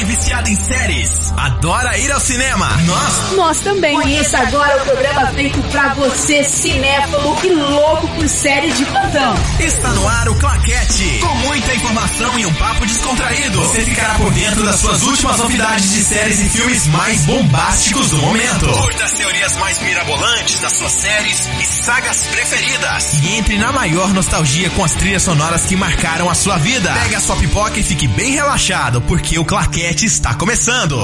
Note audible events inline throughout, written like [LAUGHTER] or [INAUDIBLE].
Dani viciada em séries, adora ir ao cinema. Nós, Nós também. Conheça agora o programa feito pra você, cinéfilo e louco por série de plantão. está no ar o Claquete, com muita informação e um papo descontraído. Você ficará por dentro das suas últimas novidades de séries e filmes mais bombásticos do momento. Curta as teorias mais mirabolantes das suas séries e sagas preferidas. E entre na maior nostalgia com as trilhas sonoras que marcaram a sua vida. Pega a sua pipoca e fique bem relaxado, porque o Claquete está começando.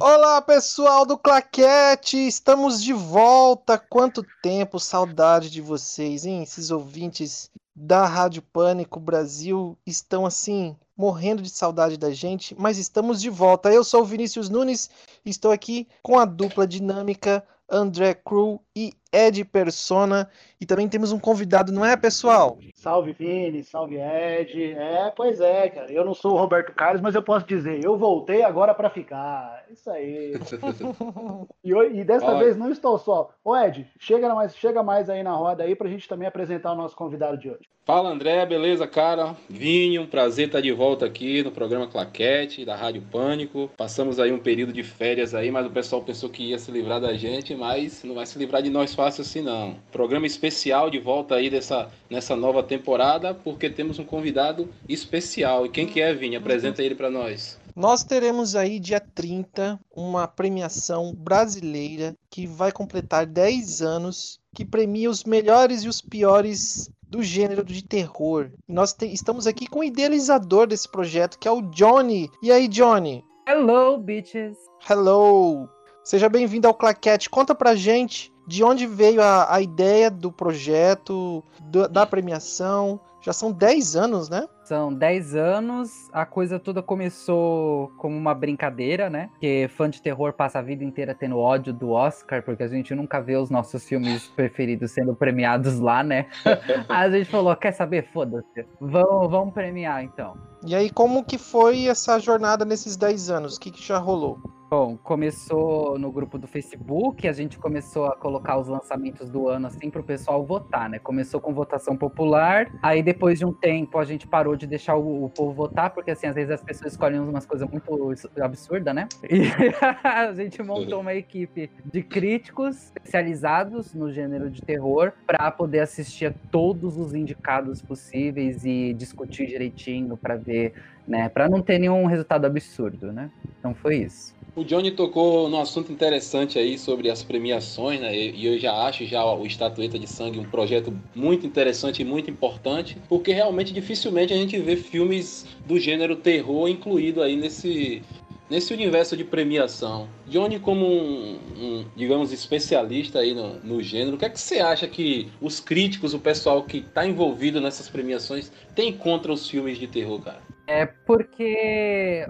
Olá, pessoal do Claquete! Estamos de volta! Quanto tempo, saudade de vocês, hein? Esses ouvintes da Rádio Pânico Brasil estão assim, morrendo de saudade da gente, mas estamos de volta. Eu sou o Vinícius Nunes, estou aqui com a dupla dinâmica André Cru e Ed Persona. E também temos um convidado, não é, pessoal? Salve Vini, salve Ed. É, pois é, cara. Eu não sou o Roberto Carlos, mas eu posso dizer, eu voltei agora pra ficar. Isso aí. [LAUGHS] e, e dessa Olha. vez não estou só. Ô Ed, chega mais, chega mais aí na roda aí pra gente também apresentar o nosso convidado de hoje. Fala André, beleza, cara? Vinho, um prazer estar de volta aqui no programa Claquete da Rádio Pânico. Passamos aí um período de férias aí, mas o pessoal pensou que ia se livrar da gente, mas não vai se livrar de nós fácil assim não. Programa especial de volta aí dessa nessa nova temporada, porque temos um convidado especial. E quem que é, Vini? Apresenta ele para nós. Nós teremos aí, dia 30, uma premiação brasileira que vai completar 10 anos, que premia os melhores e os piores do gênero de terror. E nós te- estamos aqui com o idealizador desse projeto, que é o Johnny. E aí, Johnny? Hello, bitches. Hello! Seja bem-vindo ao Claquete. Conta pra gente de onde veio a, a ideia do projeto, do- da premiação. Já são 10 anos, né? São 10 anos, a coisa toda começou como uma brincadeira, né? Porque fã de terror passa a vida inteira tendo ódio do Oscar, porque a gente nunca vê os nossos filmes preferidos sendo premiados lá, né? [LAUGHS] Aí a gente falou, quer saber? Foda-se. Vamos, vamos premiar então. E aí, como que foi essa jornada nesses 10 anos? O que, que já rolou? Bom, começou no grupo do Facebook, a gente começou a colocar os lançamentos do ano assim para o pessoal votar, né? Começou com votação popular, aí depois de um tempo a gente parou de deixar o, o povo votar, porque assim, às vezes as pessoas escolhem umas coisas muito absurdas, né? E [LAUGHS] a gente montou uma equipe de críticos especializados no gênero de terror para poder assistir a todos os indicados possíveis e discutir direitinho para ver, né? Para não ter nenhum resultado absurdo, né? Então foi isso. O Johnny tocou num assunto interessante aí sobre as premiações, né? E eu já acho já o Estatueta de Sangue um projeto muito interessante e muito importante, porque realmente dificilmente a gente vê filmes do gênero terror incluído aí nesse nesse universo de premiação. Johnny, como um, um, digamos, especialista aí no, no gênero, o que é que você acha que os críticos, o pessoal que está envolvido nessas premiações, tem contra os filmes de terror, cara? É porque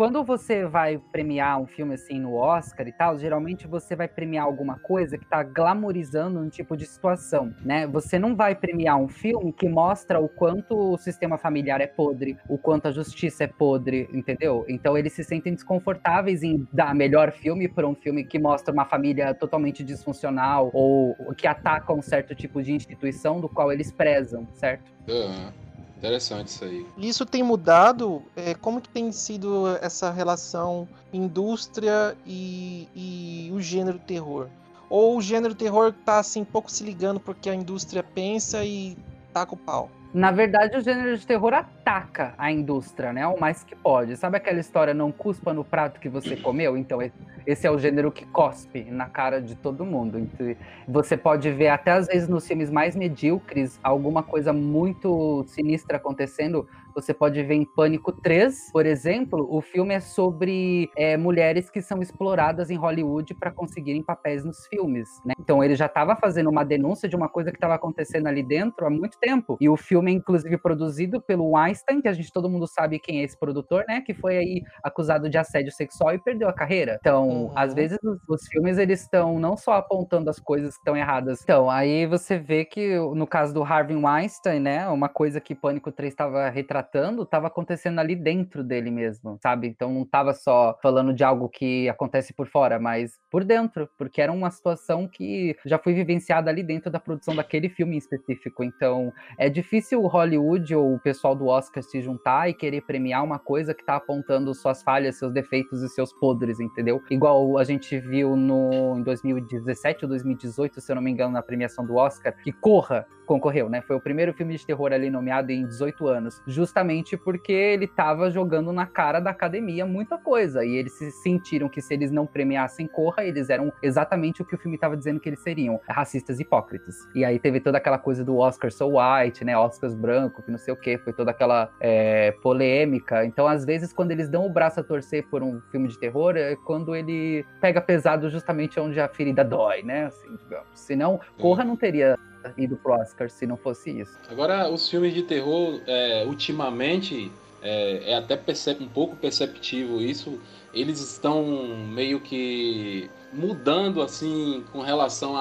quando você vai premiar um filme assim no Oscar e tal, geralmente você vai premiar alguma coisa que tá glamorizando um tipo de situação, né? Você não vai premiar um filme que mostra o quanto o sistema familiar é podre, o quanto a justiça é podre, entendeu? Então eles se sentem desconfortáveis em dar melhor filme para um filme que mostra uma família totalmente disfuncional ou que ataca um certo tipo de instituição do qual eles prezam, certo? Ah, interessante isso aí. Isso tem mudado? É, como que tem sido essa relação indústria e, e o gênero terror? Ou o gênero terror tá assim pouco se ligando porque a indústria pensa e taca o pau? Na verdade, o gênero de terror ataca a indústria, né? O mais que pode. Sabe aquela história não cuspa no prato que você comeu? Então, esse é o gênero que cospe na cara de todo mundo. Então, você pode ver até às vezes nos filmes mais medíocres alguma coisa muito sinistra acontecendo. Você pode ver em Pânico 3, por exemplo, o filme é sobre é, mulheres que são exploradas em Hollywood para conseguirem papéis nos filmes. né? Então ele já estava fazendo uma denúncia de uma coisa que estava acontecendo ali dentro há muito tempo. E o filme é inclusive produzido pelo Weinstein, que a gente todo mundo sabe quem é esse produtor, né? Que foi aí acusado de assédio sexual e perdeu a carreira. Então, Uhum. às vezes os, os filmes eles estão não só apontando as coisas que estão erradas. Então, aí você vê que no caso do Harvey Weinstein, né? Uma coisa que Pânico 3 estava retratando retratando estava acontecendo ali dentro dele mesmo, sabe? Então não estava só falando de algo que acontece por fora, mas por dentro, porque era uma situação que já foi vivenciada ali dentro da produção daquele filme em específico. Então é difícil o Hollywood ou o pessoal do Oscar se juntar e querer premiar uma coisa que está apontando suas falhas, seus defeitos e seus podres, entendeu? Igual a gente viu no em 2017 ou 2018, se eu não me engano, na premiação do Oscar, que Corra concorreu, né? Foi o primeiro filme de terror ali nomeado em 18 anos, justamente porque ele estava jogando na cara da academia muita coisa e eles se sentiram que se eles não premiassem Corra, eles eram exatamente o que o filme estava dizendo que eles seriam, racistas hipócritas. E aí teve toda aquela coisa do Oscar so white, né? Oscars branco, que não sei o que, foi toda aquela é, polêmica. Então, às vezes, quando eles dão o braço a torcer por um filme de terror, é quando ele pega pesado justamente onde a ferida dói, né? Assim, digamos. Senão, Corra não teria ido pro Oscar se não fosse isso. Agora, os filmes de terror, é, ultimamente, é, é até um pouco perceptível isso. Eles estão meio que mudando assim com relação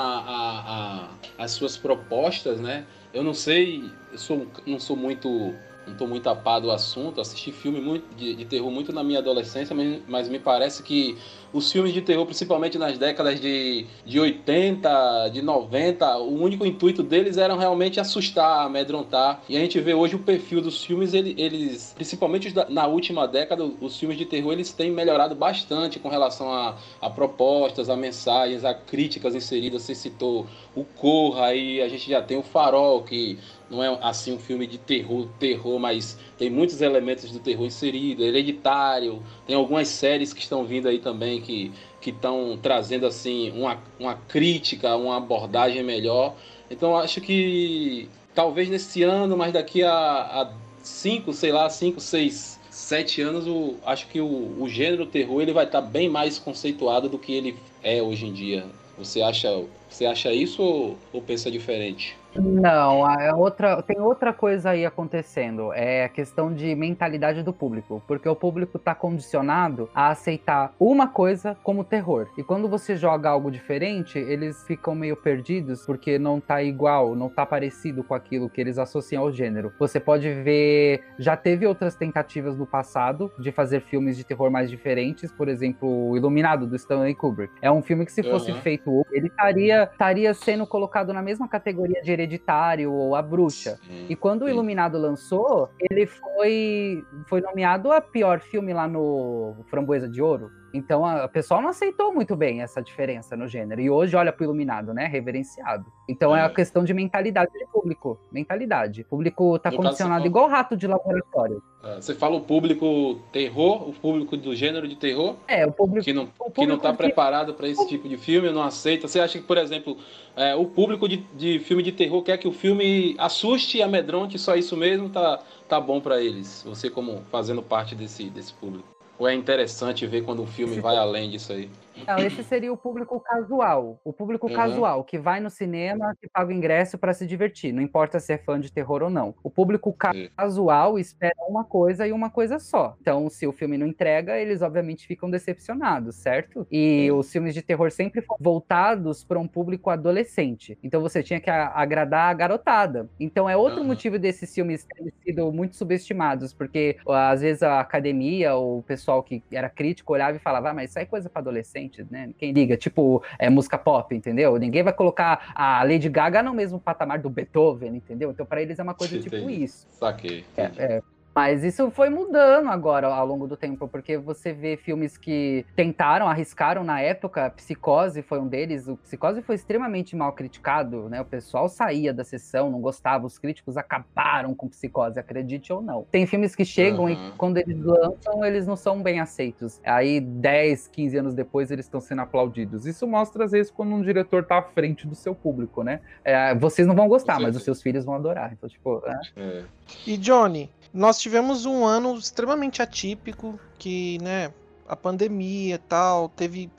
às suas propostas, né? Eu não sei, eu sou, não sou muito não estou muito apado do assunto, assisti filme muito de, de, terror muito na minha adolescência, mas, mas me parece que os filmes de terror, principalmente nas décadas de, de 80, de 90, o único intuito deles era realmente assustar, amedrontar. E a gente vê hoje o perfil dos filmes, eles, eles principalmente na última década, os filmes de terror eles têm melhorado bastante com relação a, a propostas, a mensagens, a críticas inseridas. Você citou o Corra, aí a gente já tem o Farol, que não é assim um filme de terror, terror, mas tem muitos elementos do terror inserido, hereditário, tem algumas séries que estão vindo aí também que que estão trazendo assim uma, uma crítica, uma abordagem melhor. Então acho que talvez nesse ano, mas daqui a, a cinco, sei lá, cinco, seis, sete anos, o, acho que o, o gênero terror ele vai estar tá bem mais conceituado do que ele é hoje em dia. Você acha, você acha isso ou, ou pensa diferente? Não, é outra, tem outra coisa aí acontecendo. É a questão de mentalidade do público. Porque o público está condicionado a aceitar uma coisa como terror. E quando você joga algo diferente, eles ficam meio perdidos porque não tá igual, não tá parecido com aquilo que eles associam ao gênero. Você pode ver. Já teve outras tentativas no passado de fazer filmes de terror mais diferentes. Por exemplo, o Iluminado, do Stanley Kubrick. É um filme que, se fosse uhum. feito, ele estaria, estaria sendo colocado na mesma categoria de Hereditário ou A Bruxa. Sim, e quando sim. o Iluminado lançou, ele foi, foi nomeado a pior filme lá no Framboesa de Ouro. Então a, o pessoal não aceitou muito bem essa diferença no gênero. E hoje olha pro iluminado, né? Reverenciado. Então é, é a questão de mentalidade de público. Mentalidade. O público tá no condicionado igual rato de laboratório. É, você fala o público terror, o público do gênero de terror? É, o público. Que não, que não tá que... preparado para esse tipo de filme, não aceita. Você acha que, por exemplo, é, o público de, de filme de terror quer que o filme assuste e amedronte, só isso mesmo tá, tá bom para eles? Você, como fazendo parte desse, desse público. Ou é interessante ver quando o filme vai além disso aí? Não, esse seria o público casual. O público uhum. casual, que vai no cinema, que paga o ingresso para se divertir. Não importa se é fã de terror ou não. O público casual espera uma coisa e uma coisa só. Então, se o filme não entrega, eles obviamente ficam decepcionados, certo? E os filmes de terror sempre foram voltados para um público adolescente. Então, você tinha que agradar a garotada. Então, é outro uhum. motivo desses filmes terem sido muito subestimados, porque às vezes a academia ou o pessoal que era crítico olhava e falava, ah, mas isso aí é coisa para adolescente né? Quem liga, tipo, é música pop, entendeu? Ninguém vai colocar a Lady Gaga no mesmo patamar do Beethoven, entendeu? Então, para eles é uma coisa tipo isso. Saquei. É, é, mas isso foi mudando agora ao longo do tempo, porque você vê filmes que tentaram, arriscaram na época, Psicose foi um deles. O Psicose foi extremamente mal criticado, né? O pessoal saía da sessão, não gostava, os críticos acabaram com Psicose, acredite ou não. Tem filmes que chegam uhum. e quando eles lançam, eles não são bem aceitos. Aí 10, 15 anos depois, eles estão sendo aplaudidos. Isso mostra, às vezes, quando um diretor tá à frente do seu público, né? É, vocês não vão gostar, mas os seus filhos vão adorar. Então, tipo. É. É. E Johnny, nós tivemos um ano extremamente atípico, que, né, a pandemia e tal, teve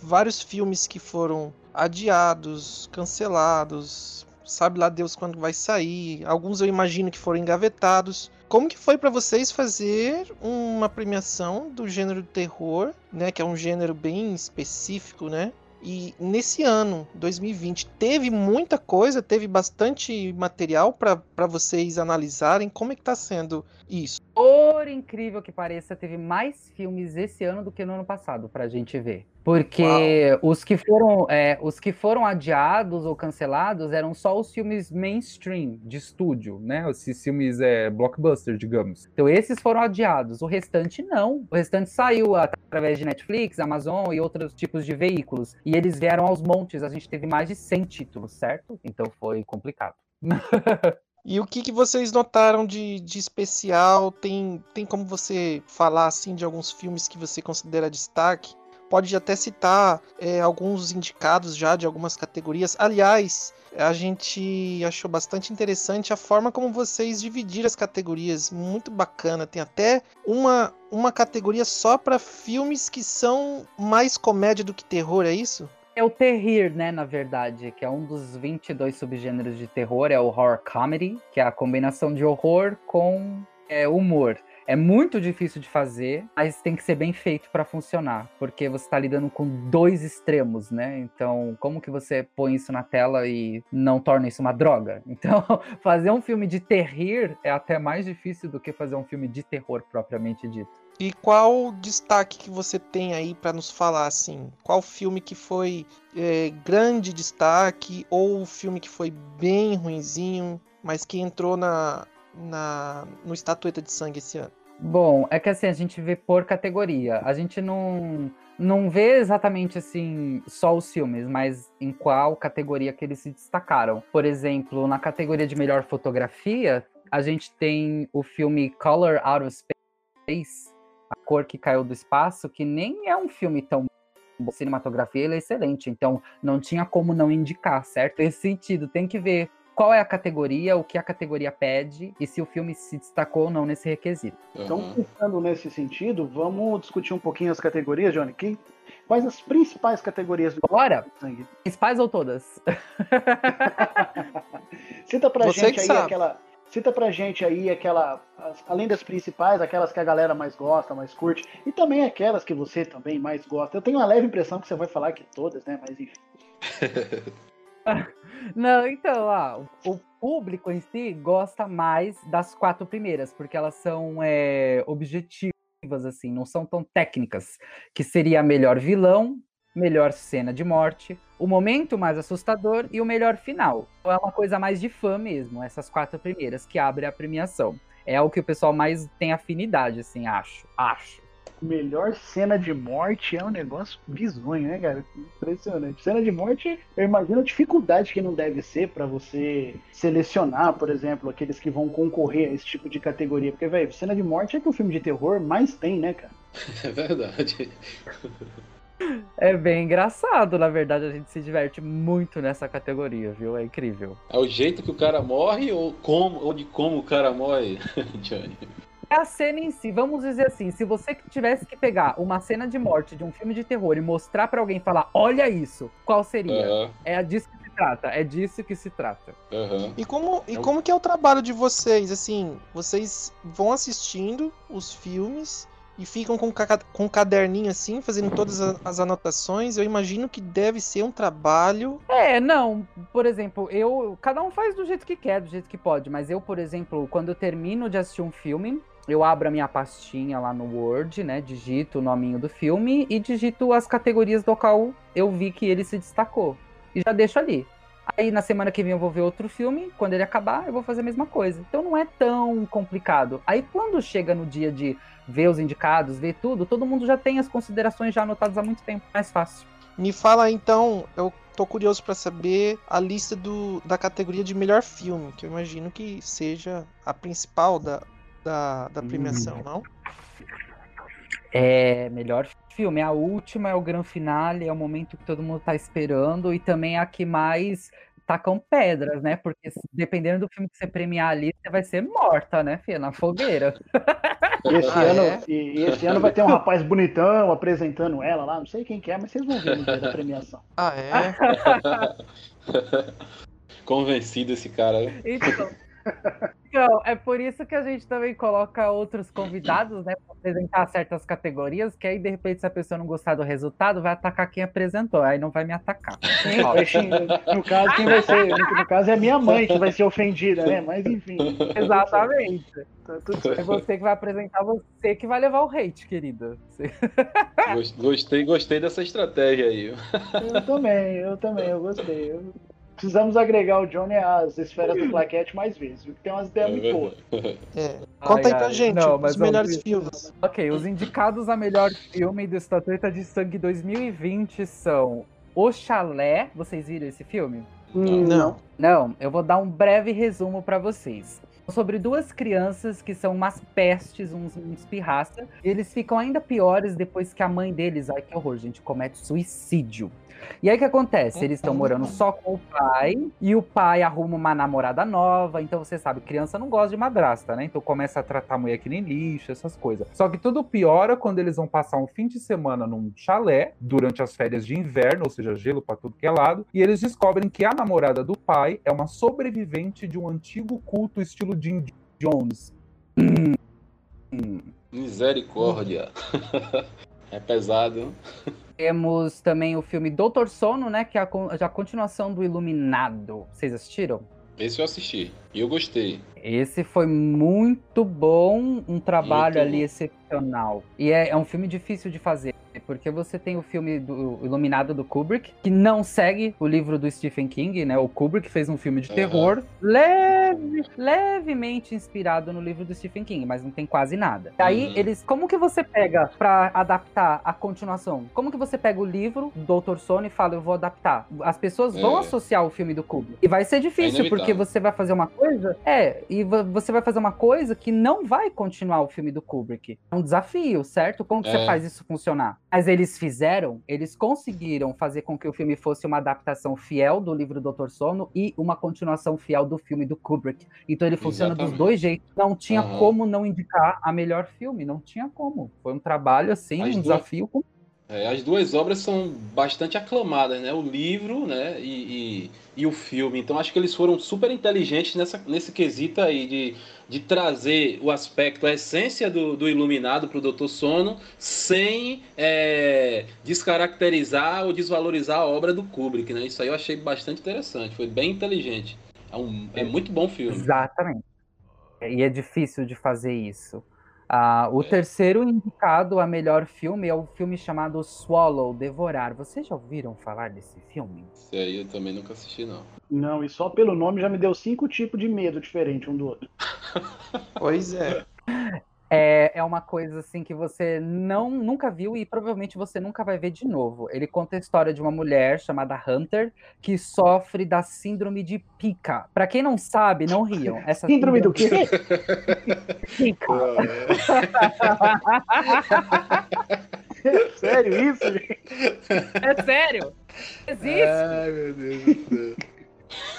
vários filmes que foram adiados, cancelados, sabe lá Deus quando vai sair. Alguns eu imagino que foram engavetados. Como que foi para vocês fazer uma premiação do gênero terror, né, que é um gênero bem específico, né? E nesse ano, 2020, teve muita coisa, teve bastante material para vocês analisarem. Como é que tá sendo isso? Por incrível que pareça, teve mais filmes esse ano do que no ano passado pra gente ver. Porque os que, foram, é, os que foram adiados ou cancelados eram só os filmes mainstream de estúdio, né? Esses filmes é, blockbuster, digamos. Então esses foram adiados, o restante não. O restante saiu através de Netflix, Amazon e outros tipos de veículos. E eles vieram aos montes. A gente teve mais de 100 títulos, certo? Então foi complicado. [LAUGHS] E o que, que vocês notaram de, de especial? Tem, tem como você falar assim de alguns filmes que você considera destaque? pode até citar é, alguns indicados já de algumas categorias. Aliás, a gente achou bastante interessante a forma como vocês dividiram as categorias, muito bacana. Tem até uma, uma categoria só para filmes que são mais comédia do que terror, é isso? É o terrir, né, na verdade, que é um dos 22 subgêneros de terror, é o horror comedy, que é a combinação de horror com é, humor. É muito difícil de fazer, mas tem que ser bem feito para funcionar, porque você está lidando com dois extremos, né? Então, como que você põe isso na tela e não torna isso uma droga? [LAUGHS] Então, fazer um filme de terrir é até mais difícil do que fazer um filme de terror propriamente dito. E qual destaque que você tem aí para nos falar assim? Qual filme que foi é, grande destaque ou filme que foi bem ruinzinho, mas que entrou na, na, no Estatueta de Sangue esse ano? Bom, é que assim, a gente vê por categoria. A gente não, não vê exatamente assim só os filmes, mas em qual categoria que eles se destacaram. Por exemplo, na categoria de melhor fotografia, a gente tem o filme Color Out of Space, A Cor que Caiu do Espaço, que nem é um filme tão a cinematografia ele é excelente, então não tinha como não indicar, certo? [LAUGHS] Esse sentido, tem que ver qual é a categoria, o que a categoria pede e se o filme se destacou ou não nesse requisito. Então, pensando nesse sentido, vamos discutir um pouquinho as categorias, Johnny. Quem, quais as principais categorias do Bora! [LAUGHS] Sangue? Principais ou todas? [LAUGHS] Cita pra Você gente aí sabe. aquela. Cita pra gente aí aquela. Além das principais, aquelas que a galera mais gosta, mais curte, e também aquelas que você também mais gosta. Eu tenho uma leve impressão que você vai falar que todas, né? Mas enfim. [LAUGHS] Não, então, o público em si gosta mais das quatro primeiras, porque elas são é, objetivas, assim, não são tão técnicas. Que seria melhor vilão, melhor cena de morte, o momento mais assustador e o melhor final. Então é uma coisa mais de fã mesmo, essas quatro primeiras que abre a premiação. É o que o pessoal mais tem afinidade, assim, acho. Acho melhor cena de morte é um negócio bizonho, né, cara? Impressionante. Cena de morte, eu imagino a dificuldade que não deve ser para você selecionar, por exemplo, aqueles que vão concorrer a esse tipo de categoria. Porque, velho, cena de morte é que o filme de terror mais tem, né, cara? [LAUGHS] É verdade. É bem engraçado, na verdade, a gente se diverte muito nessa categoria, viu? É incrível. É o jeito que o cara morre ou como ou de como o cara morre, [LAUGHS] Johnny? É a cena em si. Vamos dizer assim, se você tivesse que pegar uma cena de morte de um filme de terror e mostrar para alguém falar, olha isso, qual seria? Uhum. É disso que se trata. É disso que se trata. Uhum. E como e como que é o trabalho de vocês? Assim, vocês vão assistindo os filmes e ficam com, com um caderninho assim, fazendo todas as anotações. Eu imagino que deve ser um trabalho. É, não. Por exemplo, eu. Cada um faz do jeito que quer, do jeito que pode. Mas eu, por exemplo, quando eu termino de assistir um filme, eu abro a minha pastinha lá no Word, né? Digito o nominho do filme e digito as categorias do qual eu vi que ele se destacou. E já deixo ali. Aí na semana que vem eu vou ver outro filme, quando ele acabar, eu vou fazer a mesma coisa. Então não é tão complicado. Aí quando chega no dia de ver os indicados, ver tudo, todo mundo já tem as considerações já anotadas há muito tempo, mais fácil. Me fala então, eu tô curioso para saber a lista do, da categoria de melhor filme, que eu imagino que seja a principal da, da, da premiação, hum. não? É, melhor filme. A última é o grande finale, é o momento que todo mundo tá esperando e também é a que mais tacam pedras, né? Porque dependendo do filme que você premiar ali, você vai ser morta, né, filha? Na fogueira. E [LAUGHS] esse, ah, ano, é? e, esse ano vai ter um rapaz bonitão apresentando ela lá, não sei quem que é, mas vocês vão ver no dia da premiação. Ah, é? [LAUGHS] Convencido esse cara, né? Então, Então, é por isso que a gente também coloca outros convidados, né, para apresentar certas categorias, que aí, de repente, se a pessoa não gostar do resultado, vai atacar quem apresentou, aí não vai me atacar. Sim, no caso, quem vai ser, no, caso é minha mãe que vai ser ofendida, né? Mas enfim. Exatamente. Tá. É você que vai apresentar, você que vai levar o hate, querida. Gostei, gostei dessa estratégia aí. Eu também, eu também, eu gostei. Eu- Precisamos agregar o Johnny às esferas do plaquete mais vezes, viu? Tem umas ideias muito boas. É. Conta aí Ai, pra ai. gente Não, os mas melhores vamos- filmes. Ok, os indicados a melhor filme do Estatueta de Sangue 2020 são O Chalé. Vocês viram esse filme? Não. Não, eu vou dar um breve resumo pra vocês. Sobre duas crianças que são umas pestes, uns, uns pirraça, eles ficam ainda piores depois que a mãe deles, ai que horror, gente, comete suicídio. E aí o que acontece? Eles estão morando só com o pai, e o pai arruma uma namorada nova, então você sabe, criança não gosta de madrasta, né? Então começa a tratar a mulher que nem lixo, essas coisas. Só que tudo piora quando eles vão passar um fim de semana num chalé, durante as férias de inverno, ou seja, gelo pra tudo que é lado, e eles descobrem que a namorada do pai é uma sobrevivente de um antigo culto estilo Jim Jones. Misericórdia. [LAUGHS] É pesado. Temos também o filme Doutor Sono, né? Que é a, a continuação do Iluminado. Vocês assistiram? Esse eu assisti. E eu gostei. Esse foi muito bom, um trabalho ali excepcional. E é, é um filme difícil de fazer, porque você tem o filme do Iluminado do Kubrick, que não segue o livro do Stephen King, né? O Kubrick fez um filme de terror leve, levemente inspirado no livro do Stephen King, mas não tem quase nada. E aí Uhum. eles, como que você pega pra adaptar a continuação? Como que você pega o livro do Doutor Sono e fala, eu vou adaptar? As pessoas vão É. associar o filme do Kubrick. E vai ser difícil, inevitável. porque você vai fazer uma coisa. É, e vo- você vai fazer uma coisa que não vai continuar o filme do Kubrick. É um desafio, certo? Como que você É. faz isso funcionar? Mas eles fizeram, eles conseguiram fazer com que o filme fosse uma adaptação fiel do livro Doutor Sono e uma continuação fiel do filme do Kubrick. Então ele funciona dos Exatamente. dois jeitos. Não tinha Aham. como não indicar a melhor filme, não tinha como. Foi um trabalho assim, As um duas- desafio. É, as duas obras são bastante aclamadas, né? O livro, né? E, e, e o filme. Então acho que eles foram super inteligentes nessa, nesse quesito aí de, de trazer o aspecto, a essência do, do Iluminado para o Doutor Sono, sem é, descaracterizar ou desvalorizar a obra do Kubrick, né? Isso aí eu achei bastante interessante. Foi bem inteligente. É, um, é muito bom filme. Exatamente. E é difícil de fazer isso. Ah, o É. terceiro indicado a melhor filme é o filme chamado Swallow, Devorar. Vocês já ouviram falar desse filme? Esse aí eu também nunca assisti, não. Não, e só pelo nome já me deu cinco tipos de medo diferentes um do outro. Pois é. [LAUGHS] É, é uma coisa assim que você não nunca viu e provavelmente você nunca vai ver de novo. Ele conta a história de uma mulher chamada Hunter que sofre da síndrome de pica. Pra quem não sabe, não riam. Essa Síndrome do quê? pica. Sério isso, gente? É sério? Existe. Ai, meu Deus do céu.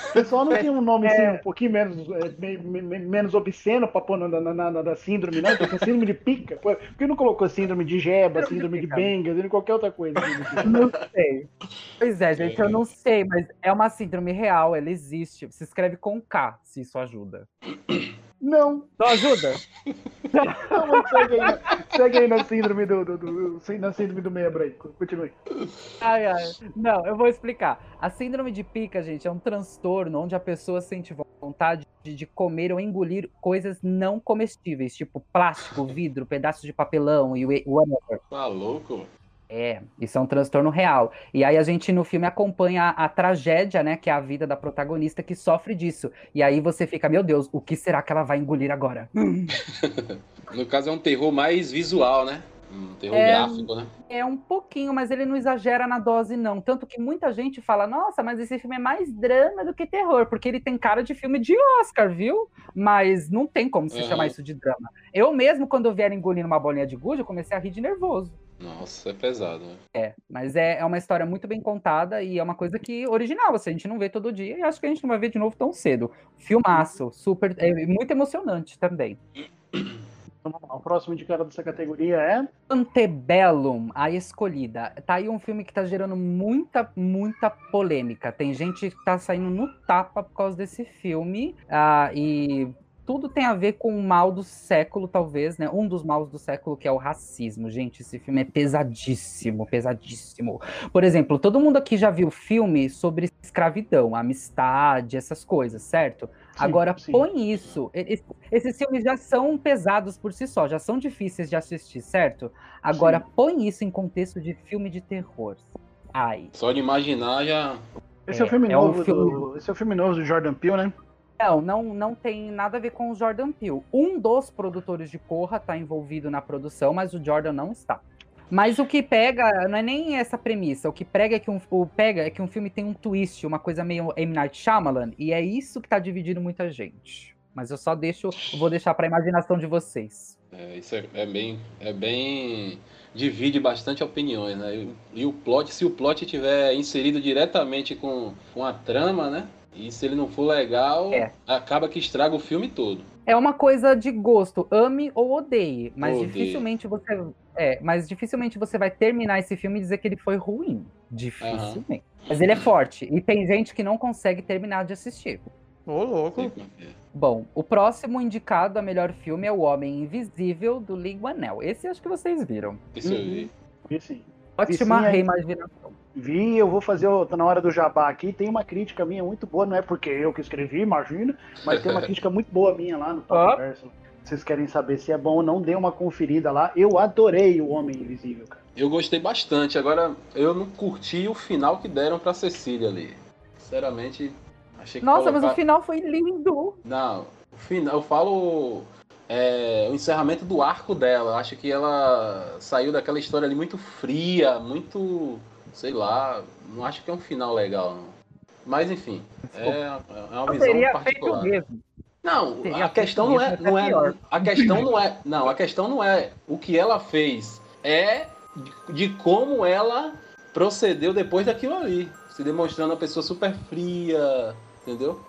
O pessoal não [LAUGHS] tem um nome assim, É. um pouquinho menos, é, me- me- me- menos obsceno pra pôr na, na, na- na- síndrome, não? Então, síndrome de pica. Por que não colocou síndrome de jeba, síndrome de benga, de qualquer outra coisa? [LAUGHS] Não sei. Pois é, gente, eu não sei, mas é uma síndrome real, ela existe. Se escreve com K, se isso ajuda. Não, [LAUGHS] Não ajuda? não, segue aí, segue aí na síndrome do, do, do- na síndrome do membro aí. Continue. Ai, ai. Não, eu vou explicar. A síndrome de pica, gente, é um transtorno onde a pessoa sente vontade de, de comer ou engolir coisas não comestíveis, tipo plástico, vidro, pedaços de papelão e o- whatever. Tá louco? É, isso é um transtorno real. E aí a gente no filme acompanha a, a tragédia, né, que é a vida da protagonista que sofre disso. E aí você fica, meu Deus, o que será que ela vai engolir agora? [LAUGHS] No caso é um terror mais visual, né? Um terror É. gráfico, né? É um pouquinho, mas ele não exagera na dose, não. Tanto que muita gente fala, nossa, mas esse filme é mais drama do que terror, porque ele tem cara de filme de Oscar, viu? Mas não tem como se Aham. chamar isso de drama. Eu mesmo, quando eu vier engolindo uma bolinha de gude, eu comecei a rir de nervoso. Nossa, é pesado. Né? É, mas é, é uma história muito bem contada e é uma coisa que original, assim, a gente não vê todo dia e acho que a gente não vai ver de novo tão cedo. Filmaço, super, é muito emocionante também. O próximo indicado dessa categoria é. Antebellum, A Escolhida. Tá aí um filme que tá gerando muita, muita polêmica. Tem gente que tá saindo no tapa por causa desse filme. Ah, e tudo tem a ver com o mal do século, talvez, né? Um dos maus do século, que é o racismo. Gente, esse filme é pesadíssimo, pesadíssimo. Por exemplo, todo mundo aqui já viu filme sobre escravidão, amistade, essas coisas, certo? Sim, Agora, sim. põe isso. Esses filmes já são pesados por si só, já são difíceis de assistir, certo? Agora, Sim. põe isso em contexto de filme de terror. Ai. Só de imaginar já. Esse é, o É, filme é um novo filme- do. Esse é o filme novo do Jordan Peele, né? Não, não, não tem nada a ver com o Jordan Peele. Um dos produtores de Corra está envolvido na produção, mas o Jordan não está. Mas o que pega não é nem essa premissa. O que pega é que um, o pega é que um filme tem um twist, uma coisa meio M. Night Shyamalan, e é isso que tá dividindo muita gente. Mas eu só deixo, eu vou deixar pra imaginação de vocês. É, isso é, é bem. É bem. Divide bastante opiniões, né? E, e o plot, se o plot tiver inserido diretamente com, com a trama, né? E se ele não for legal, É. acaba que estraga o filme todo. É uma coisa de gosto, ame ou odeie, mas Odeie. dificilmente você é, mas dificilmente você vai terminar esse filme e dizer que ele foi ruim. Dificilmente. Mas ele é forte e tem gente que não consegue terminar de assistir. Ô, louco. Sei como é é. Bom, o próximo indicado a melhor filme é O Homem Invisível, do Lee Anel. Esse acho que vocês viram. Esse eu Uhum. vi. Sim. Ótima sim, é- reimaginação. Vi, eu vou fazer, o- tá na hora do jabá aqui. Tem uma crítica minha muito boa, não é porque eu que escrevi, imagina, mas tem uma [LAUGHS] crítica muito boa minha lá no Ó. Top Verso. Se vocês querem saber se é bom ou não, dê uma conferida lá. Eu adorei o Homem Invisível, cara. Eu gostei bastante. Agora, eu não curti o final que deram pra Cecília ali. Sinceramente, achei que. Nossa, mas colocar- o final foi lindo. Não, o final, eu falo é, o encerramento do arco dela. Acho que ela saiu daquela história ali muito fria, muito. Sei lá. Não acho que é um final legal, não. Mas enfim, é, é uma visão Seria feito particular. mesmo. Não, Teria a questão não é, não é. pior. A questão não é. Não, a questão não é o que ela fez. É de, de como ela procedeu depois daquilo ali. Se demonstrando uma pessoa super fria. Entendeu?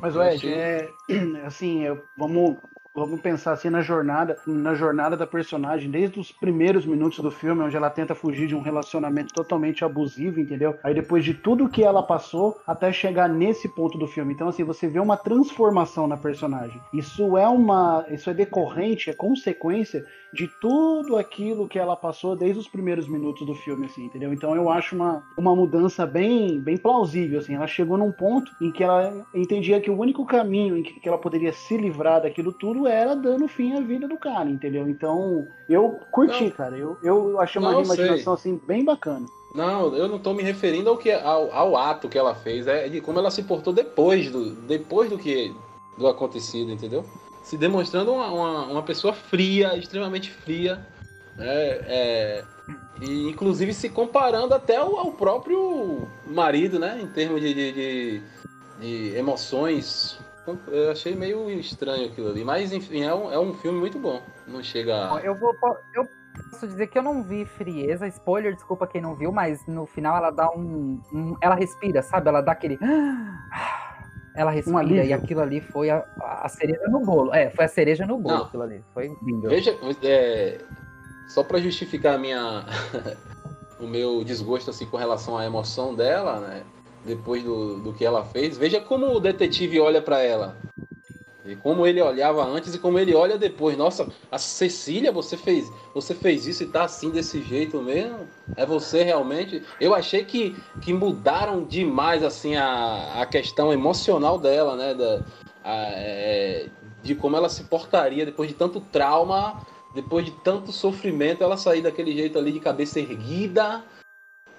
Mas, Ed, é, [CLEARS THROAT] assim, eu- vamos, vamos pensar assim na jornada, na jornada da personagem, desde os primeiros minutos do filme, onde ela tenta fugir de um relacionamento totalmente abusivo, entendeu? Aí depois de tudo que ela passou, até chegar nesse ponto do filme. Então, assim, você vê uma transformação na personagem. Isso é uma. Isso é decorrente, é consequência de tudo aquilo que ela passou desde os primeiros minutos do filme, assim, entendeu? Então eu acho uma, uma mudança bem, bem plausível, assim. Ela chegou num ponto em que ela entendia que o único caminho em que, que ela poderia se livrar daquilo tudo era dando fim à vida do cara, entendeu? Então eu curti, Não. cara. Eu, eu achei uma imaginação, assim, bem bacana. Não, eu não tô me referindo ao, que, ao, ao ato que ela fez, é de como ela se portou depois do, depois do que do acontecido, entendeu? Se demonstrando uma, uma, uma pessoa fria, extremamente fria, né? É, e inclusive se comparando até ao, ao próprio marido, né? Em termos de, de, de, de emoções. Eu achei meio estranho aquilo ali, mas enfim, é um, é um filme muito bom. Não chega. a- Eu vou. Eu posso dizer que eu não vi frieza, spoiler, desculpa quem não viu, mas no final ela dá um. um- ela respira, sabe? Ela dá aquele. [GASPS] Ela respira e aquilo ali foi a, a cereja no bolo. É, foi a cereja no bolo Não. aquilo ali. Foi lindo. Veja, é, só para justificar a minha, [LAUGHS] o meu desgosto assim com relação à emoção dela, né? Depois do, do que ela fez, veja como o detetive olha para ela. E como ele olhava antes e como ele olha depois. Nossa, a Cecília, você fez, você fez isso e tá assim desse jeito mesmo? É você realmente? Eu achei que, que mudaram demais assim a, a questão emocional dela, né? Da, a- é, de como ela se portaria depois de tanto trauma, depois de tanto sofrimento, ela sair daquele jeito ali de cabeça erguida,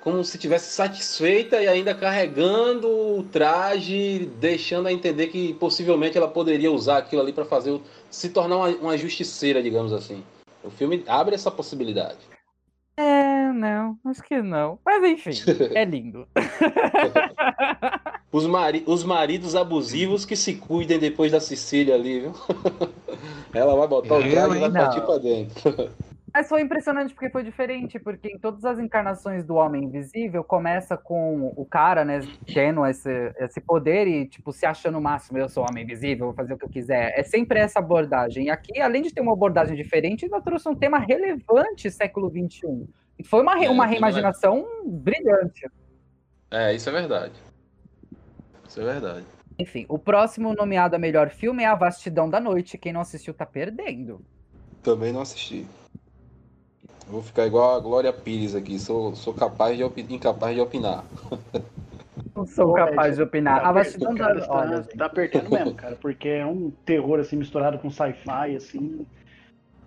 como se tivesse satisfeita e ainda carregando o traje, deixando a entender que possivelmente ela poderia usar aquilo ali para fazer o- se tornar uma, uma justiceira, digamos assim. O filme abre essa possibilidade. É, não, acho que não. Mas enfim, [LAUGHS] é lindo. [LAUGHS] Os, mari os maridos abusivos que se cuidem depois da Cecília ali, viu? [LAUGHS] Ela vai botar o Eu, traje e vai hein? partir Não. pra dentro. Mas foi impressionante porque foi diferente, porque em todas as encarnações do Homem Invisível começa com o cara, né, tendo esse, esse poder e, tipo, se achando o máximo, eu sou Homem Invisível, vou fazer o que eu quiser. É sempre essa abordagem. E aqui, além de ter uma abordagem diferente, ainda trouxe um tema relevante século XXI. E foi uma, É, uma é- reimaginação brilhante. É, isso é verdade. Isso é verdade. Enfim, o próximo nomeado a melhor filme é A Vastidão da Noite. Quem não assistiu tá perdendo. Também não assisti. Vou ficar igual a Glória Pires aqui. Sou, sou capaz de opi- incapaz de opinar. Não sou Pô, capaz de opinar. Tá a per- Vastidão da cara, Noite. tá, Olha, tá apertando mesmo, cara, porque é um terror assim misturado com sci-fi assim,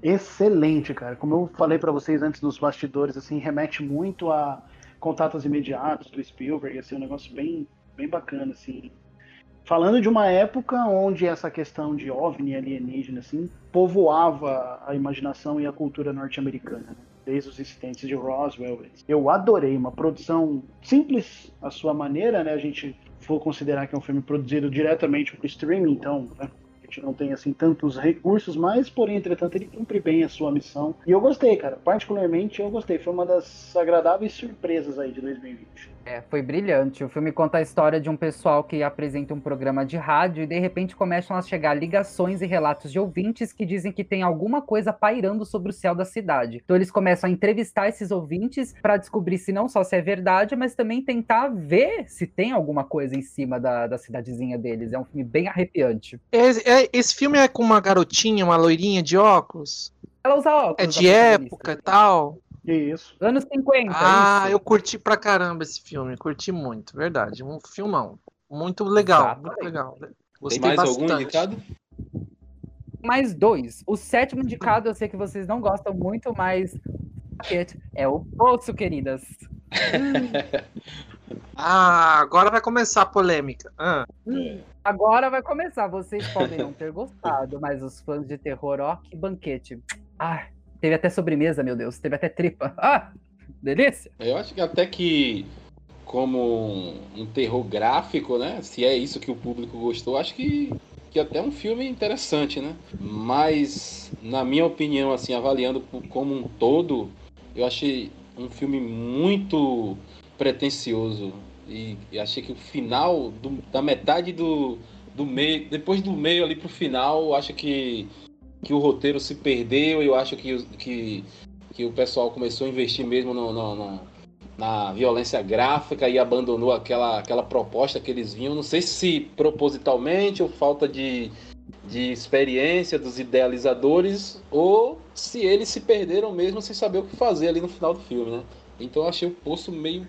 excelente, cara. Como eu falei pra vocês antes nos bastidores, assim, remete muito a Contatos Imediatos do Spielberg, assim, um negócio bem, bem bacana, assim. Falando de uma época onde essa questão de OVNI alienígena, assim, povoava a imaginação e a cultura norte-americana, né? Desde os incidentes de Roswell. Eu adorei, uma produção simples à sua maneira, né? A gente for considerar que é um filme produzido diretamente para streaming, então né? Gente não tem assim tantos recursos, mas porém, entretanto, ele cumpre bem a sua missão. E eu gostei, cara. Particularmente eu gostei. Foi uma das agradáveis surpresas aí de 2020. É, foi brilhante. O filme conta a história de um pessoal que apresenta um programa de rádio e de repente começam a chegar ligações e relatos de ouvintes que dizem que tem alguma coisa pairando sobre o céu da cidade. Então eles começam a entrevistar esses ouvintes para descobrir se não só se é verdade, mas também tentar ver se tem alguma coisa em cima da, da cidadezinha deles. É um filme bem arrepiante. Esse, é- esse filme é com uma garotinha, uma loirinha de óculos? Ela usa óculos. É de época e tal? Isso. Anos 50. Ah, isso. eu curti pra caramba esse filme, curti muito, verdade. Um filmão. Muito legal, Exatamente. muito legal. Tem Gostei mais bastante. algum indicado? mais dois. O sétimo indicado, eu sei que vocês não gostam muito, mas é o Poço, queridas. [LAUGHS] Ah, agora vai começar a polêmica. Ah, Agora vai começar. Vocês podem não ter gostado, mas os fãs de terror, ó, que banquete. Ah, teve até sobremesa, meu Deus. Teve até tripa. Ah, delícia. Eu acho que até que como um, um terror gráfico, né? Se é isso que o público gostou, acho que, que até é um filme interessante, né? Mas, na minha opinião, assim, avaliando por- como um todo, eu achei um filme muito pretensioso. E, e achei que o final, do- da metade do, do meio, depois do meio ali pro final, acho que, que o roteiro se perdeu. Eu acho que, que, que o pessoal começou a investir mesmo no, no- no- na violência gráfica e abandonou aquela, aquela proposta que eles vinham. Não sei se propositalmente ou falta de, de experiência dos idealizadores ou se eles se perderam mesmo sem saber o que fazer ali no final do filme, né? Então eu achei o Poço meio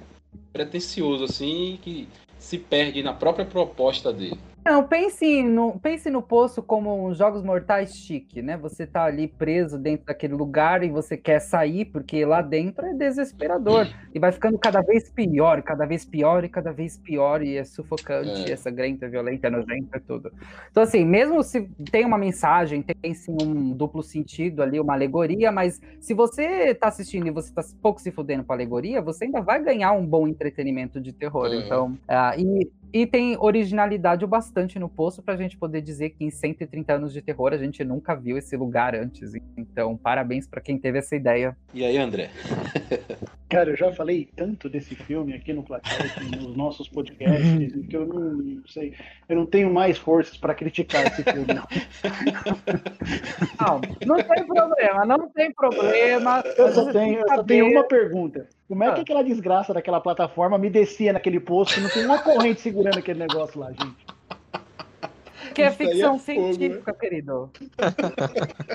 pretencioso, assim, que se perde na própria proposta dele. Não, pense no, pense no poço como um jogos mortais chique, né? Você tá ali preso dentro daquele lugar e você quer sair, porque lá dentro é desesperador. E vai ficando cada vez pior, cada vez pior e cada vez pior, e é sufocante, É. é sangrento, é violento, é nojento, é tudo. Então, assim, mesmo se tem uma mensagem, tem sim um duplo sentido ali, uma alegoria, mas se você tá assistindo e você tá pouco se fudendo com a alegoria, você ainda vai ganhar um bom entretenimento de terror. Uhum. Então, ah, e, e tem originalidade o bastante no poço pra gente poder dizer que em 130 anos de terror a gente nunca viu esse lugar antes. Então, parabéns pra quem teve essa ideia. E aí, André? [LAUGHS] Cara, eu já falei tanto desse filme aqui no Plaquete, nos nossos podcasts, [LAUGHS] que eu não sei, eu não tenho mais forças para criticar esse filme. Não. [LAUGHS] Não, não tem problema, não tem problema. Eu só tenho, eu só tenho uma pergunta. Como é que Ah. aquela desgraça daquela plataforma me descia naquele posto e não tem uma corrente segurando aquele negócio lá, gente? Que é é ficção fogo, né? científica, querido. [LAUGHS]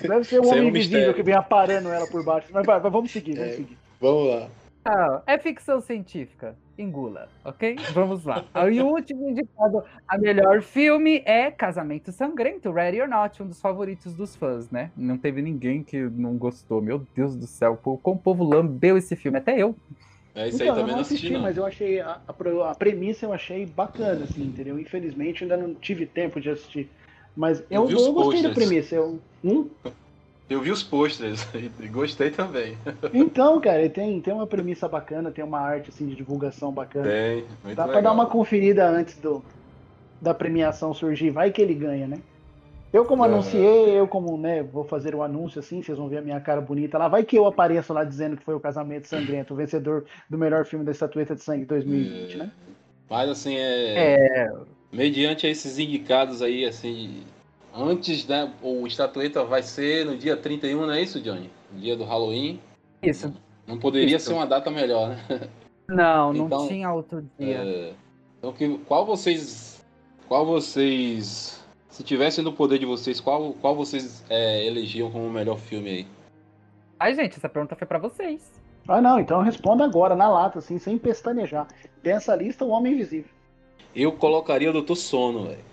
Deve ser um Isso aí é homem um invisível que vem aparando ela por baixo. Mas vai, vamos seguir, vamos É. seguir. Vamos lá. Ah, é ficção científica. Engula, ok? Vamos lá. [LAUGHS] E o último indicado a melhor filme é Casamento Sangrento, Ready or Not, um dos favoritos dos fãs, né? Não teve ninguém que não gostou. Meu Deus do céu, como o povo lambeu esse filme, até eu. É isso aí Então, eu também não não assisti, não. mas eu achei a, a premissa eu achei bacana, assim, entendeu? Infelizmente ainda não tive tempo de assistir. Mas eu, Eu eu, os gostei da posters. premissa. Eu, hum? Eu vi os pôsteres [LAUGHS] e gostei também. Então, cara, tem, tem uma premissa bacana, tem uma arte assim, de divulgação bacana. Tem, muito Dá pra legal. dar uma conferida antes do, da premiação surgir. Vai que ele ganha, né? Eu, como anunciei, eu, como, né, vou fazer o anúncio assim, vocês vão ver a minha cara bonita lá. Vai que eu apareço lá dizendo que foi o Casamento Sangrento, o vencedor do melhor filme da Estatueta de Sangue 2020, né? Mas assim, é, É, mediante esses indicados aí, assim, antes, né, o estatueta vai ser no dia 31, não é isso, Johnny? No dia do Halloween. isso. Não poderia Isso. ser uma data melhor, né? Não, não Então, tinha outro dia. É, então, que, qual vocês, qual vocês, se tivessem no poder de vocês, qual, qual vocês é, elegiam como o melhor filme aí? Ai, gente, essa pergunta foi pra vocês. Ah, não, então responda agora, na lata, assim, sem pestanejar. Dessa lista, o Homem Invisível. Eu colocaria o Doutor Sono, velho.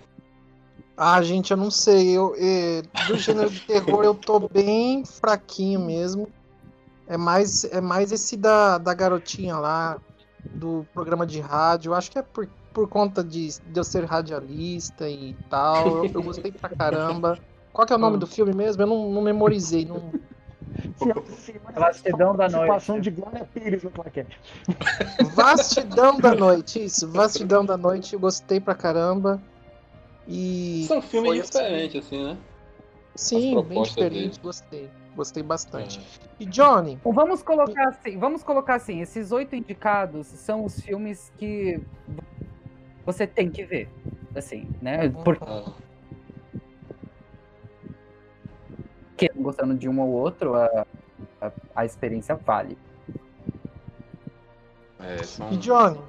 Ah, gente, eu não sei. Eu, eh, do gênero de terror eu tô bem fraquinho mesmo. É mais, é mais esse da, da garotinha lá, do programa de rádio. Eu acho que é por, por conta de, de eu ser radialista e tal. Eu, eu gostei pra caramba. Qual que é o nome do filme mesmo? Eu não, não memorizei. Não... Vastidão da Participação noite. de Glória Pires no plaquete. Vastidão da Noite, isso. Vastidão da Noite, eu gostei pra caramba. E. São filmes foi assim. diferentes, assim, né? Sim, bem propostas diferente, dele. gostei. Gostei bastante. É. E Johnny, Bom, Vamos colocar assim, vamos colocar assim, esses oito indicados são os filmes que você tem que ver, assim, né? Porque Ah, gostando de um ou outro, a, a, a experiência vale. é, são... E Johnny,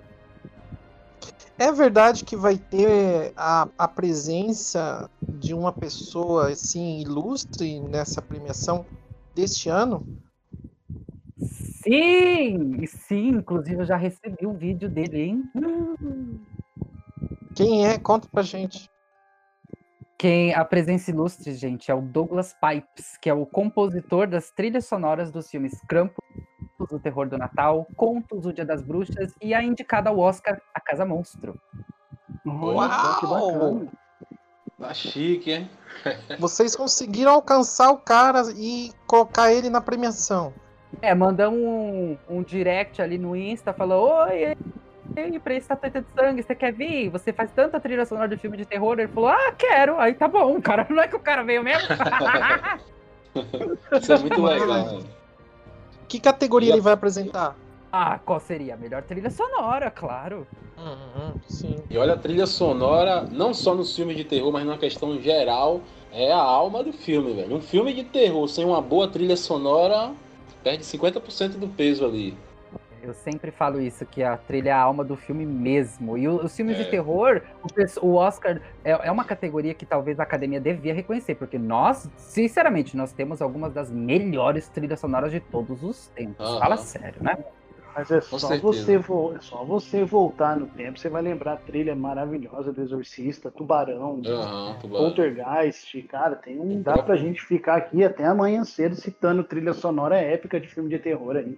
é verdade que vai ter a, a presença de uma pessoa assim ilustre nessa premiação deste ano? Sim, e sim, inclusive eu já recebi o vídeo dele, hein? Quem é? Conta pra gente. Quem a presença ilustre, gente, é o Douglas Pipes, que é o compositor das trilhas sonoras dos filmes Krampus, O Terror do Natal, Contos, O Dia das Bruxas e a indicada ao Oscar, A Casa Monstro. Uau! Tá chique, hein? [LAUGHS] Vocês conseguiram alcançar o cara e colocar ele na premiação. É, mandamos um, um direct ali no Insta, falou, oi, ei, pra Estatueta de Sangue, você quer vir? Você faz tanta trilha sonora de filme de terror? Ele falou, ah, quero. Aí tá bom, [LAUGHS] cara, não é que o cara veio mesmo? Isso é muito legal. Que categoria E ele vai apresentar? ah, qual seria? A melhor trilha sonora, claro. Uhum, sim. E olha, a trilha sonora, não só nos filmes de terror, mas numa questão geral, é a alma do filme, velho. Um filme de terror sem uma boa trilha sonora perde 50% do peso ali. Eu sempre falo isso, que a trilha é a alma do filme mesmo. E os filmes É. de terror, o, Oscar é, é uma categoria que talvez a academia devia reconhecer, porque nós, sinceramente, nós temos algumas das melhores trilhas sonoras de todos os tempos. Aham. Fala sério, né? Mas é só, você vo- é só você voltar no tempo, você vai lembrar a trilha maravilhosa do Exorcista, Tubarão, tubarão. Poltergeist, cara, tem um. Dá pra gente ficar aqui até amanhã cedo citando trilha sonora épica de filme de terror aí.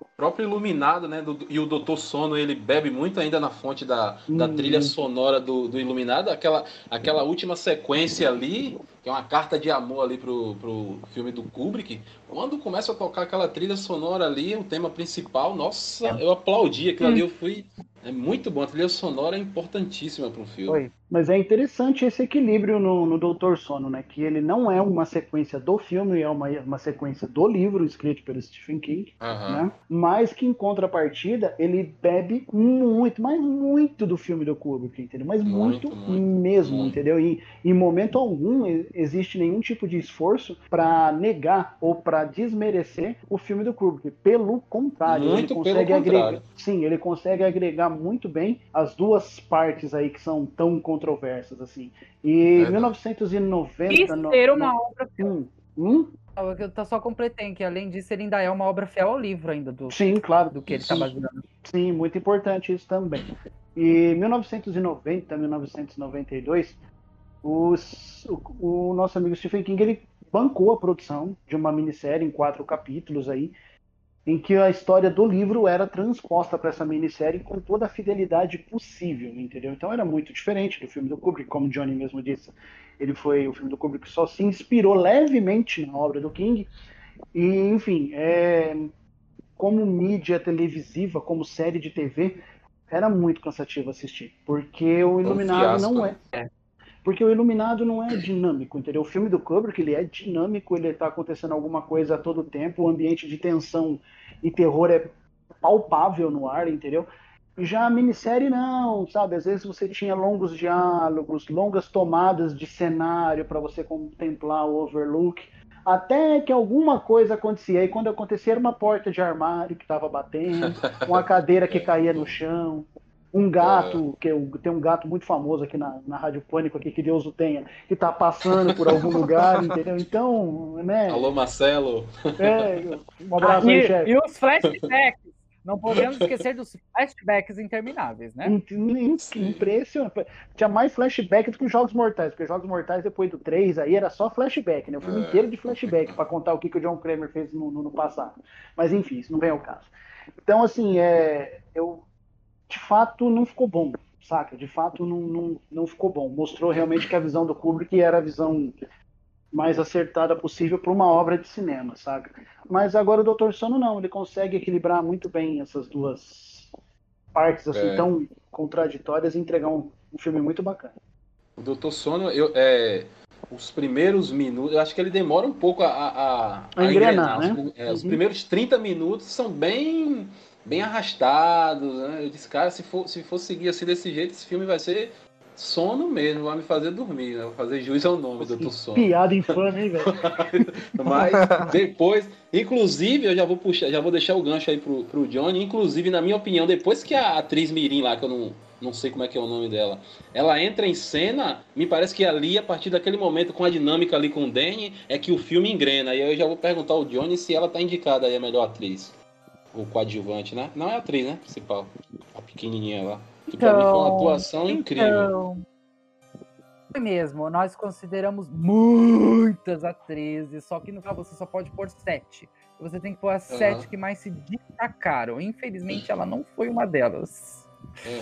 O próprio Iluminado, né? do- e o Doutor Sono, ele bebe muito ainda na fonte da, da Hum. trilha sonora do, do Iluminado. Aquela, aquela última sequência ali, que é uma carta de amor ali pro, pro filme do Kubrick. Quando começa a tocar aquela trilha sonora ali, o tema principal, nossa, eu aplaudi aquilo ali. Eu fui. É muito bom. A trilha sonora é importantíssima para um filme. Foi. Mas é interessante esse equilíbrio no, no Doutor Sono, né? Que ele não é uma sequência do filme, é uma, uma sequência do livro escrito pelo Stephen King. Aham. né? Mas que em contrapartida ele bebe muito, mas muito do filme do Kubrick, entendeu? Mas muito, Muito, muito, mesmo, muito. entendeu? E em momento algum existe nenhum tipo de esforço para negar ou para desmerecer o filme do Kubrick. Pelo contrário, Muito ele pelo consegue agregar, contrário. sim, ele consegue agregar muito bem as duas partes aí que são tão controversas assim. E Verdade. 1990 E no- ser no- uma obra Hum, hum? Eu tô só completei que, além disso, ele ainda é uma obra fiel ao livro ainda do, Sim, claro. do que ele tá Sim. baseando. Sim, muito importante isso também. E 1990, 1992, os, o, o nosso amigo Stephen King ele bancou a produção de uma minissérie em quatro capítulos aí, em que a história do livro era transposta para essa minissérie com toda a fidelidade possível, entendeu? Então era muito diferente do filme do Kubrick, como o Johnny mesmo disse. Ele foi o filme do Kubrick só se inspirou levemente na obra do King. E, enfim, é, como mídia televisiva, como série de TV, era muito cansativo assistir, porque o Iluminado fiasco, não né? Porque o Iluminado não é dinâmico, entendeu? O filme do Kubrick, ele é dinâmico, ele tá acontecendo alguma coisa a todo tempo, o ambiente de tensão e terror é palpável no ar, entendeu? Já a minissérie não, sabe? Às vezes você tinha longos diálogos, longas tomadas de cenário para você contemplar o Overlook, até que alguma coisa acontecia. E quando acontecia era uma porta de armário que estava batendo, [LAUGHS] uma cadeira que caía no chão, um gato, que eu, tem um gato muito famoso aqui na, na Rádio Pânico, aqui, que Deus o tenha, que está passando por algum lugar, [LAUGHS] entendeu? Então, né? Alô, Marcelo. É, um abraço aí, e, chefe. e os flashbacks. Não podemos esquecer dos flashbacks intermináveis, né? Impressionante. Tinha mais flashback do que os Jogos Mortais, porque os Jogos Mortais, depois do 3, aí era só flashback, né? O filme É. inteiro de flashback, para contar o que, que o John Kramer fez no, no- no passado. Mas enfim, isso não vem ao caso. Então, assim, é, eu, de fato, não ficou bom, saca? De fato, não, não, não ficou bom. Mostrou realmente que a visão do Kubrick era a visão mais acertada possível para uma obra de cinema, saca? Mas agora o Dr. Sono não, ele consegue equilibrar muito bem essas duas partes assim É. tão contraditórias e entregar um, um filme muito bacana. O Doutor Sono, eu, é, os primeiros minutos, eu acho que ele demora um pouco a, a, a- A engrenar, Os, né? é, os Uhum. primeiros 30 minutos são bem, bem arrastados. Né? Eu disse, cara, se for, se for seguir assim desse jeito, esse filme vai ser sono mesmo, vai me fazer dormir, né? Vai fazer juiz ao nome, Doutor Sono. Piada infame, hein, velho? [LAUGHS] Mas depois, inclusive, eu já vou puxar, já vou deixar o gancho aí pro, pro Johnny. Inclusive, na minha opinião, depois que a atriz Mirim lá, que eu não, não sei como é que é o nome dela, ela entra em cena, me parece que ali, a partir daquele momento, com a dinâmica ali com o Danny, é que o filme engrena. E aí eu já vou perguntar ao Johnny se ela tá indicada aí a melhor atriz. O coadjuvante, né? Não é a atriz, né? Principal. A pequenininha lá. Que pra mim foi uma atuação incrível. Então, foi mesmo, nós consideramos muitas atrizes, só que no final você só pode pôr sete. Você tem que pôr as sete que mais se destacaram. Infelizmente, ela não foi uma delas.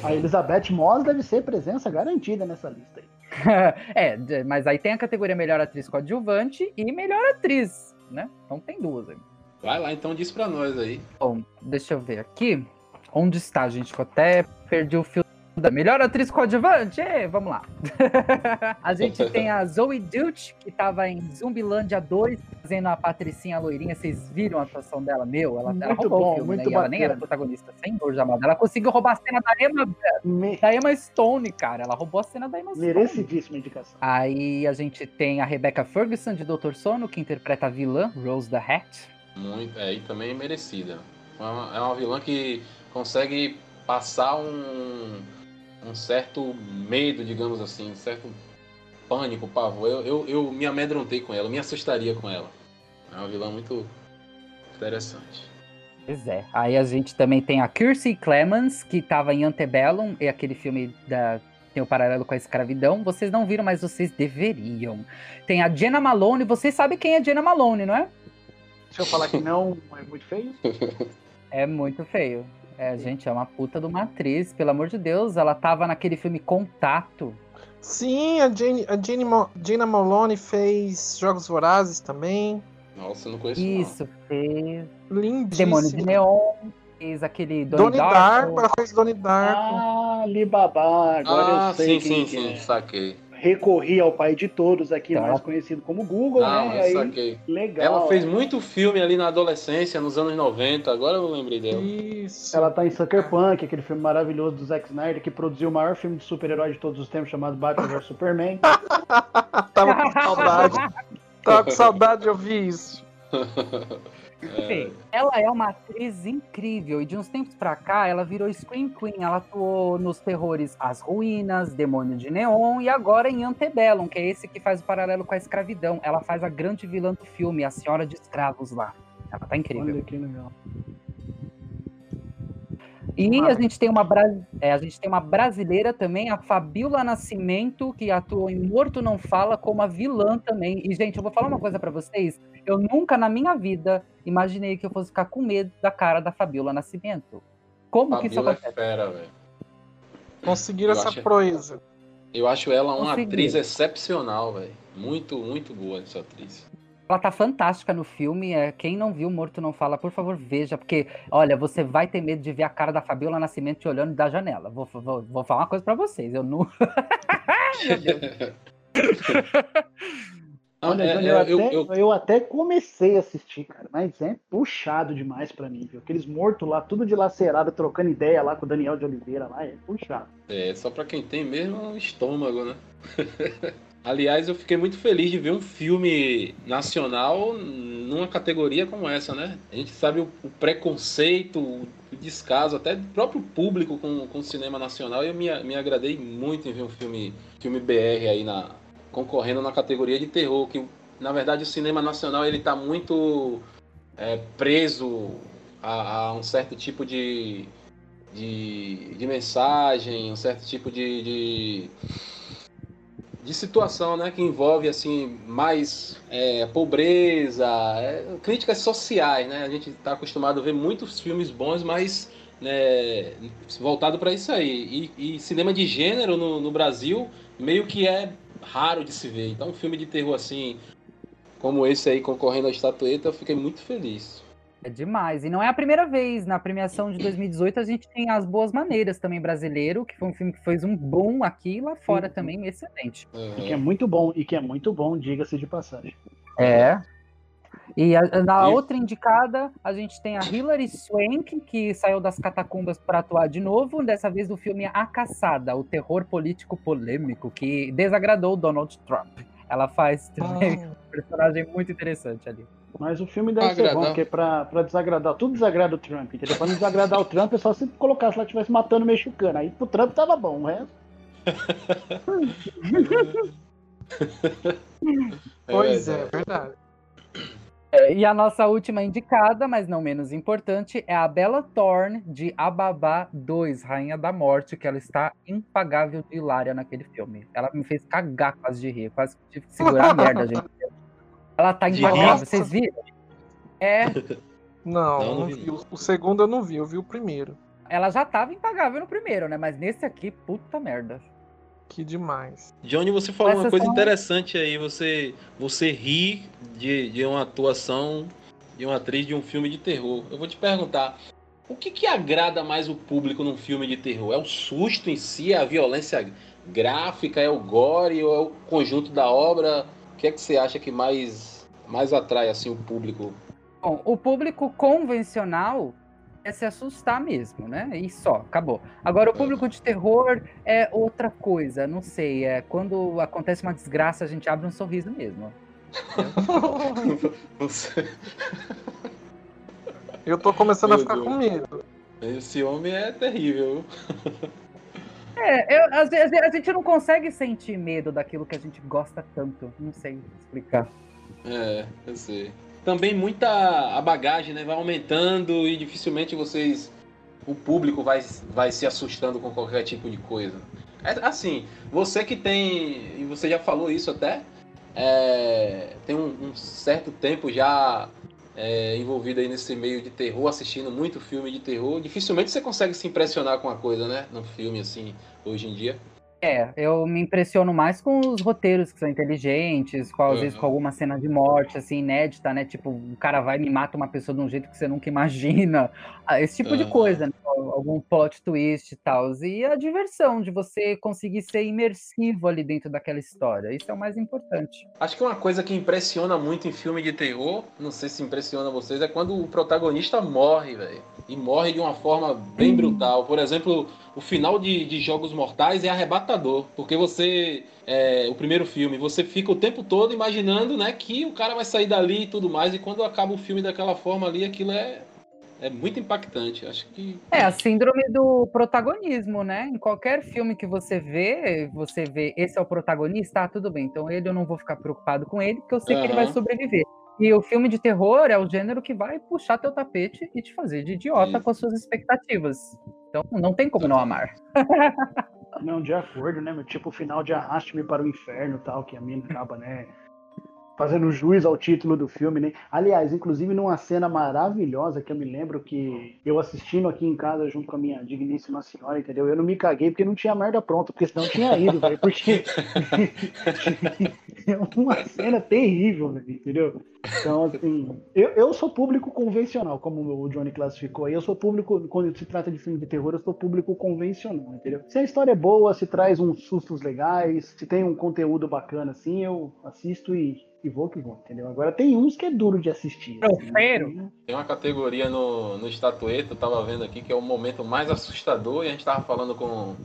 A Elizabeth Moss deve ser presença garantida nessa lista aí. [LAUGHS] é, mas aí tem a categoria melhor atriz coadjuvante e melhor atriz, né? Então tem duas aí. Vai lá, então diz pra nós aí. Bom, deixa eu ver aqui. Onde está, gente? Que eu até perdi o fio da melhor atriz coadjuvante. Vamos lá. [LAUGHS] a gente [LAUGHS] tem a Zoe Deutsch, que estava em Zumbilândia 2, fazendo a Patricinha loirinha. Vocês viram a atuação dela? Meu, ela, ela Muito roubou bom, o filme, muito né? E ela nem era protagonista, sem dor de amada. Ela conseguiu roubar a cena da Emma, Me- da Emma Stone, cara. Ela roubou a cena da Emma Stone. Merecidíssima indicação. Aí a gente tem a Rebecca Ferguson, de Doutor Sono, que interpreta a vilã, Rose the Hat. Muito, é, e também merecida. É uma, é uma vilã que consegue passar um, um certo medo, digamos assim, um certo pânico, pavor. Eu, eu, eu me amedrontei com ela, me assustaria com ela. É uma vilã muito interessante. Pois é. Aí a gente também tem a Kirstie Clemens, que tava em Antebellum, é aquele filme da. Tem o paralelo com a escravidão. Vocês não viram, mas vocês deveriam. Tem a Jenna Malone. Vocês sabem quem é Jenna Malone, não é? Se eu falar que não, é muito feio. É muito feio. É, gente, é uma puta de uma atriz, pelo amor de Deus. Ela tava naquele filme Contato. Sim, a Jane, a Jane Mo- Gina Malone fez Jogos Vorazes também. Nossa, eu não conheço Isso, fez Lindíssimo. Demônio de Neon. Fez aquele Donnie, Donnie Darko. Darko, ela fez Donnie Darko. Ah, Alibaba, não. agora Ah, eu sei sim, quem sim, que sim, é. saquei. Recorri ao pai de todos aqui, Tá. mais conhecido como Google, Não, né? eu Aí, legal. Ela fez muito filme ali na adolescência, nos anos 90, agora eu lembrei dela. Isso. Ela tá em Sucker Punch, aquele filme maravilhoso do Zack Snyder, que produziu o maior filme de super-herói de todos os tempos, chamado Batman vs Superman. [LAUGHS] Tava com saudade. Tava com saudade de ouvir isso. [LAUGHS] Enfim, ela é uma atriz incrível e de uns tempos pra cá ela virou Scream Queen. Ela atuou nos terrores As Ruínas, Demônio de Neon e agora em Antebellum, que é esse que faz o paralelo com a escravidão. Ela faz a grande vilã do filme, a Senhora de Escravos lá. Ela tá incrível. Olha que legal. E a gente, tem uma bra- é, a gente tem uma brasileira também, a Fabiola Nascimento, que atuou em Morto Não Fala como a vilã também. E, gente, eu vou falar uma coisa pra vocês. Eu nunca na minha vida imaginei que eu fosse ficar com medo da cara da Fabiola Nascimento. Como que isso Fabiola é acontece? fera, velho. Conseguiram Eu essa acho- proeza. Eu acho ela uma atriz excepcional, velho. Muito, muito boa essa atriz. Ela tá fantástica no filme. É, quem não viu Morto Não Fala, por favor, veja. Porque, olha, você vai ter medo de ver a cara da Fabiola Nascimento te olhando da janela. Vou, vou, vou falar uma coisa pra vocês. Eu não. Meu Deus. [LAUGHS] Olha, É, Johnny, é, eu, até, eu- eu- eu até comecei a assistir, cara, mas é puxado demais pra mim, viu? Aqueles mortos lá, tudo dilacerado, trocando ideia lá com o Daniel de Oliveira lá, é puxado. É, só pra quem tem mesmo estômago, né? [LAUGHS] Aliás, eu fiquei muito feliz de ver um filme nacional numa categoria como essa, né? A gente sabe o, o preconceito, o descaso até do próprio público com, com o cinema nacional e eu me, me agradei muito em ver um filme, filme BR aí na, concorrendo na categoria de terror, que na verdade o cinema nacional ele tá muito é, preso a, a um certo tipo de, de, de mensagem, um certo tipo de, de, de situação, né, que envolve assim mais é, pobreza, é, críticas sociais, né? A gente está acostumado a ver muitos filmes bons, mas né, voltado para isso aí. E, e cinema de gênero no, no Brasil meio que é raro de se ver. Então, um filme de terror assim, como esse aí concorrendo à estatueta, eu fiquei muito feliz. É demais. E não é a primeira vez. Na premiação de 2018, a gente tem As Boas Maneiras também brasileiro, que foi um filme que fez um boom aqui e lá fora Uhum. também, excelente. E que é muito bom, e que é muito bom, diga-se de passagem. É. E a- na E- outra indicada, a gente tem a Hilary Swank, que saiu das catacumbas para atuar de novo, dessa vez do filme A Caçada, o terror político polêmico que desagradou o Donald Trump. Ela faz também Ah, um personagem muito interessante ali. Mas o filme deve ser bom, Agradar. porque pra, pra desagradar, tudo desagrada o Trump, entendeu? Pra não desagradar o Trump, é só se colocasse lá, estivesse matando o mexicano. Aí pro Trump tava bom, o resto. [LAUGHS] pois é, verdade. É, E a nossa última indicada, mas não menos importante, é a Bella Thorne de Ababá 2, Rainha da Morte, que ela está impagável de hilária naquele filme. Ela me fez cagar quase de rir, quase que tive que segurar a merda, gente. Ela tá De impagável, vocês viram? É, [LAUGHS] Não, Não, não vi, vi. O, segundo eu não vi, eu vi o primeiro. ela já tava impagável no primeiro, né? Mas nesse aqui, puta merda. Que demais. Johnny, você falou uma Essas coisa são- interessante aí. Você, você ri de, de uma atuação de uma atriz de um filme de terror. Eu vou te perguntar, o que, que agrada mais o público num filme de terror? É o susto em si, é a violência gráfica, é o gore ou é o conjunto da obra? O que é que você acha que mais, mais atrai assim o público? Bom, o público convencional é se assustar mesmo, né? E só, acabou. Agora, o público de terror é outra coisa, não sei. É quando acontece uma desgraça, a gente abre um sorriso mesmo. Eu tô começando a Meu ficar Deus. com medo. Esse homem é terrível. É, eu- às vezes a gente não consegue sentir medo daquilo que a gente gosta tanto. Não sei explicar. É, eu sei. Também muita a bagagem, né? Vai aumentando e dificilmente vocês. O público vai, vai se assustando com qualquer tipo de coisa. É, assim, você que tem. E você já falou isso até. é, tem um, um certo tempo já é, envolvido aí nesse meio de terror, assistindo muito filme de terror. Dificilmente você consegue se impressionar com uma coisa, né? Num filme assim, hoje em dia. É, eu me impressiono mais com os roteiros que são inteligentes, com, às vezes Uhum. com alguma cena de morte, assim, inédita, né? Tipo, o cara vai e me mata uma pessoa de um jeito que você nunca [LAUGHS] imagina. Ah, Esse tipo de Uhum. coisa, né? Algum plot twist e tal. E a diversão de você conseguir ser imersivo ali dentro daquela história. Isso é o mais importante. Acho que uma coisa que impressiona muito em filme de terror, não sei se impressiona vocês, é quando o protagonista morre, velho. E morre de uma forma bem brutal. Por exemplo, o final de, de Jogos Mortais é arrebatador. Porque você. é, o primeiro filme, você fica o tempo todo imaginando né, que o cara vai sair dali e tudo mais. E quando acaba o filme daquela forma ali, aquilo é, é muito impactante. Acho que. É a síndrome do protagonismo, né? Em qualquer filme que você vê, você vê esse é o protagonista, ah, tudo bem. Então ele eu não vou ficar preocupado com ele, porque eu sei que ele vai sobreviver. E o filme de terror é o gênero que vai puxar teu tapete e te fazer de idiota Isso. com as suas expectativas. Então não tem como não amar. [LAUGHS] Não, de acordo, né? meu? Tipo o final de Arraste-me para o Inferno tal, que a mina acaba, né? Fazendo jus ao título do filme, né? Aliás, inclusive numa cena maravilhosa que eu me lembro que eu assistindo aqui em casa junto com a minha digníssima senhora, entendeu? Eu não me caguei porque não tinha merda pronta, porque senão eu tinha ido, velho. Porque [LAUGHS] é uma cena terrível, entendeu? Então, assim, eu, eu sou público convencional, como o Johnny classificou aí. Eu sou público, quando se trata de filme de terror, eu sou público convencional, entendeu? Se a história é boa, se traz uns sustos legais, se tem um conteúdo bacana, assim, eu assisto e, e vou que vou, entendeu? Agora tem uns que é duro de assistir. Assim, Tropeiro. Tem uma categoria no, no estatueta, eu tava vendo aqui, que é o momento mais assustador, e a gente tava falando com,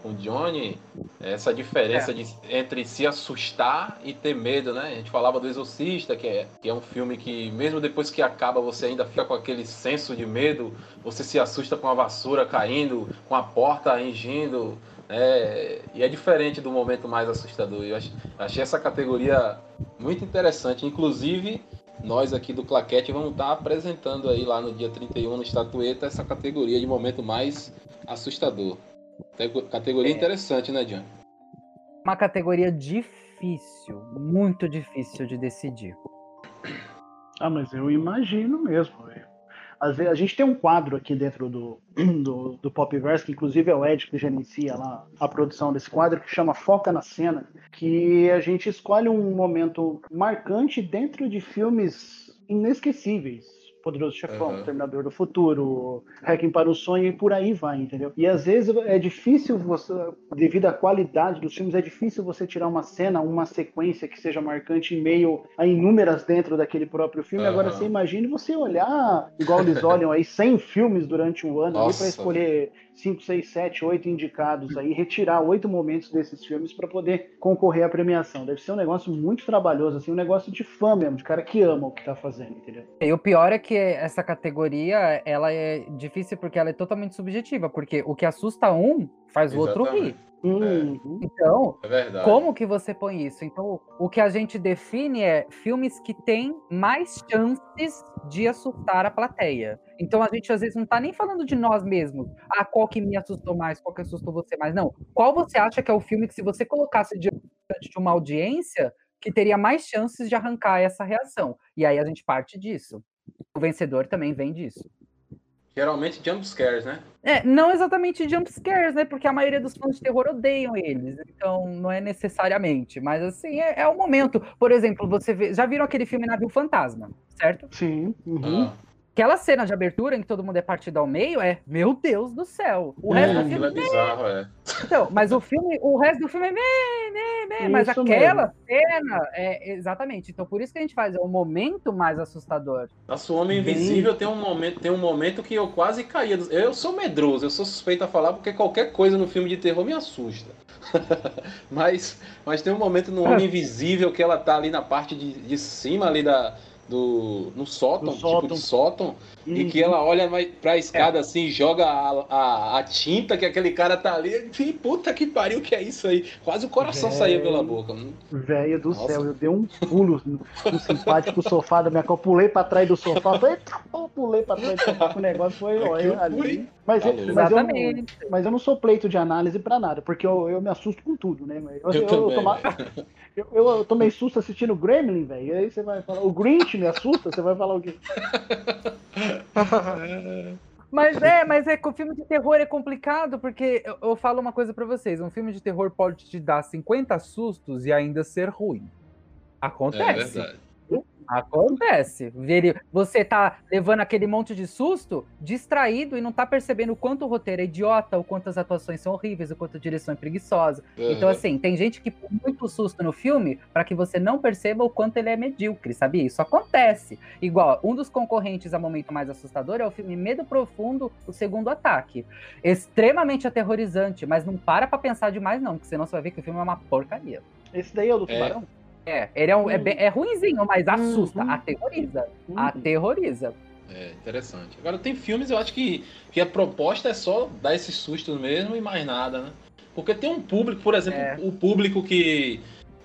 com o Johnny, essa diferença de, entre se assustar e ter medo, né? A gente falava do Exorcista, que é, que é um filme que, mesmo depois que acaba, você ainda fica com aquele senso de medo, você se assusta com a vassoura caindo, com a porta engindo, é, e é diferente do momento mais assustador. Eu ach- achei essa categoria muito interessante. Inclusive, nós aqui do Claquete vamos estar apresentando aí lá no dia 31 no Estatueta essa categoria de momento mais assustador. Tego- Categoria É. interessante, né, John? Uma categoria difícil, muito difícil de decidir. Ah, mas eu imagino mesmo, velho. Às vezes, a gente tem um quadro aqui dentro do, [CLEARS THROAT] do, do Popverse, que inclusive é o Ed que gerencia lá a produção desse quadro, que chama Foca na Cena, que a gente escolhe um momento marcante dentro de filmes inesquecíveis. Poderoso Chefão, Aham. Terminador do Futuro, Hacking para o Sonho e por aí vai, entendeu? E às vezes é difícil você, devido à qualidade dos filmes, é difícil você tirar uma cena, uma sequência que seja marcante em meio a inúmeras dentro daquele próprio filme. Agora Aham. você imagine você olhar, igual eles olham aí, 100 filmes durante o ano para escolher 5, 6, 7, 8 indicados aí, retirar oito momentos desses filmes para poder concorrer à premiação. Deve ser um negócio muito trabalhoso, assim, um negócio de fã mesmo, de cara que ama o que tá fazendo, entendeu? E o pior é que essa categoria, ela é difícil porque ela é totalmente subjetiva, porque o que assusta um faz o outro rir. Exatamente. Uhum. Então, É como que você põe isso? Então, o que a gente define é filmes que têm mais chances de assustar a plateia. Então, a gente às vezes não tá nem falando de nós mesmos. Ah, qual que me assustou mais, qual que assustou você mais. Não. Qual você acha que é o filme que, se você colocasse diante de uma audiência, que teria mais chances de arrancar essa reação? E aí a gente parte disso. O vencedor também vem disso. Geralmente jump scares, né? É, não exatamente jump scares, né? Porque a maioria dos fãs de terror odeiam eles. Então, não é necessariamente. Mas, assim, é, é o momento. Por exemplo, você vê, já viram aquele filme Navio Fantasma, certo? Sim. Uhum. Ah, Aquela cena de abertura em que todo mundo é partido ao meio é, meu Deus do céu. O resto do aquilo filme é bizarro, é. então, mas o filme, o resto do filme é meh, meh, mas aquela cena é exatamente. Então, por isso que a gente faz é o momento mais assustador. Nossa, o Homem Bem- Invisível tem um momento, tem um momento que eu quase caía. do- Eu sou medroso, eu sou suspeito a falar porque qualquer coisa no filme de terror me assusta. [LAUGHS] mas, mas tem um momento no Homem [LAUGHS] Invisível que ela tá ali na parte de, de cima ali da do no sótão, Do tipo sótão. de sótão, e Uhum. que ela olha pra escada assim, joga a, a, a tinta que aquele cara tá ali, e puta que pariu que é isso aí. Quase o coração Véi. saía pela boca. Hum, Velho do Nossa. céu, eu dei um pulo no, no simpático sofá da minha cama, pulei pra trás do sofá, falei, eu pulei pra trás do sofá, o negócio foi olha, ali. Mas, Tá eu- mas, eu, não- Exatamente. mas eu não sou pleito de análise pra nada, porque eu, eu me assusto com tudo, né? Eu, Eu também, toma- [LAUGHS] eu, eu- eu tomei susto assistindo Gremlin, velho. E aí você vai falar, o Grinch me assusta, você vai falar o quê? [LAUGHS] Mas é, mas é que o filme de terror é complicado, porque eu, eu falo uma coisa pra vocês: um filme de terror pode te dar 50 sustos e ainda ser ruim. É Acontece. verdade. Acontece. Veri- Você tá levando aquele monte de susto, distraído e não tá percebendo o quanto o roteiro é idiota, o quanto as atuações são horríveis, o quanto a direção é preguiçosa. Então, Aham. assim, tem gente que põe muito susto no filme pra que você não perceba o quanto ele é medíocre, sabia? Isso acontece. Igual, um dos concorrentes a momento mais assustador é o filme Medo Profundo, o segundo ataque. Extremamente aterrorizante, mas não para pra pensar demais, não, porque senão você vai ver que o filme é uma porcaria. Esse daí é o do É. tubarão? É, ele é, um, é, Hum. bem- é ruinzinho, mas assusta, Uhum. aterroriza. Hum. Aterroriza. É, interessante. Agora tem filmes, eu acho que, que a proposta é só dar esses sustos mesmo e mais nada, né? Porque tem um público, por exemplo, É. o público que,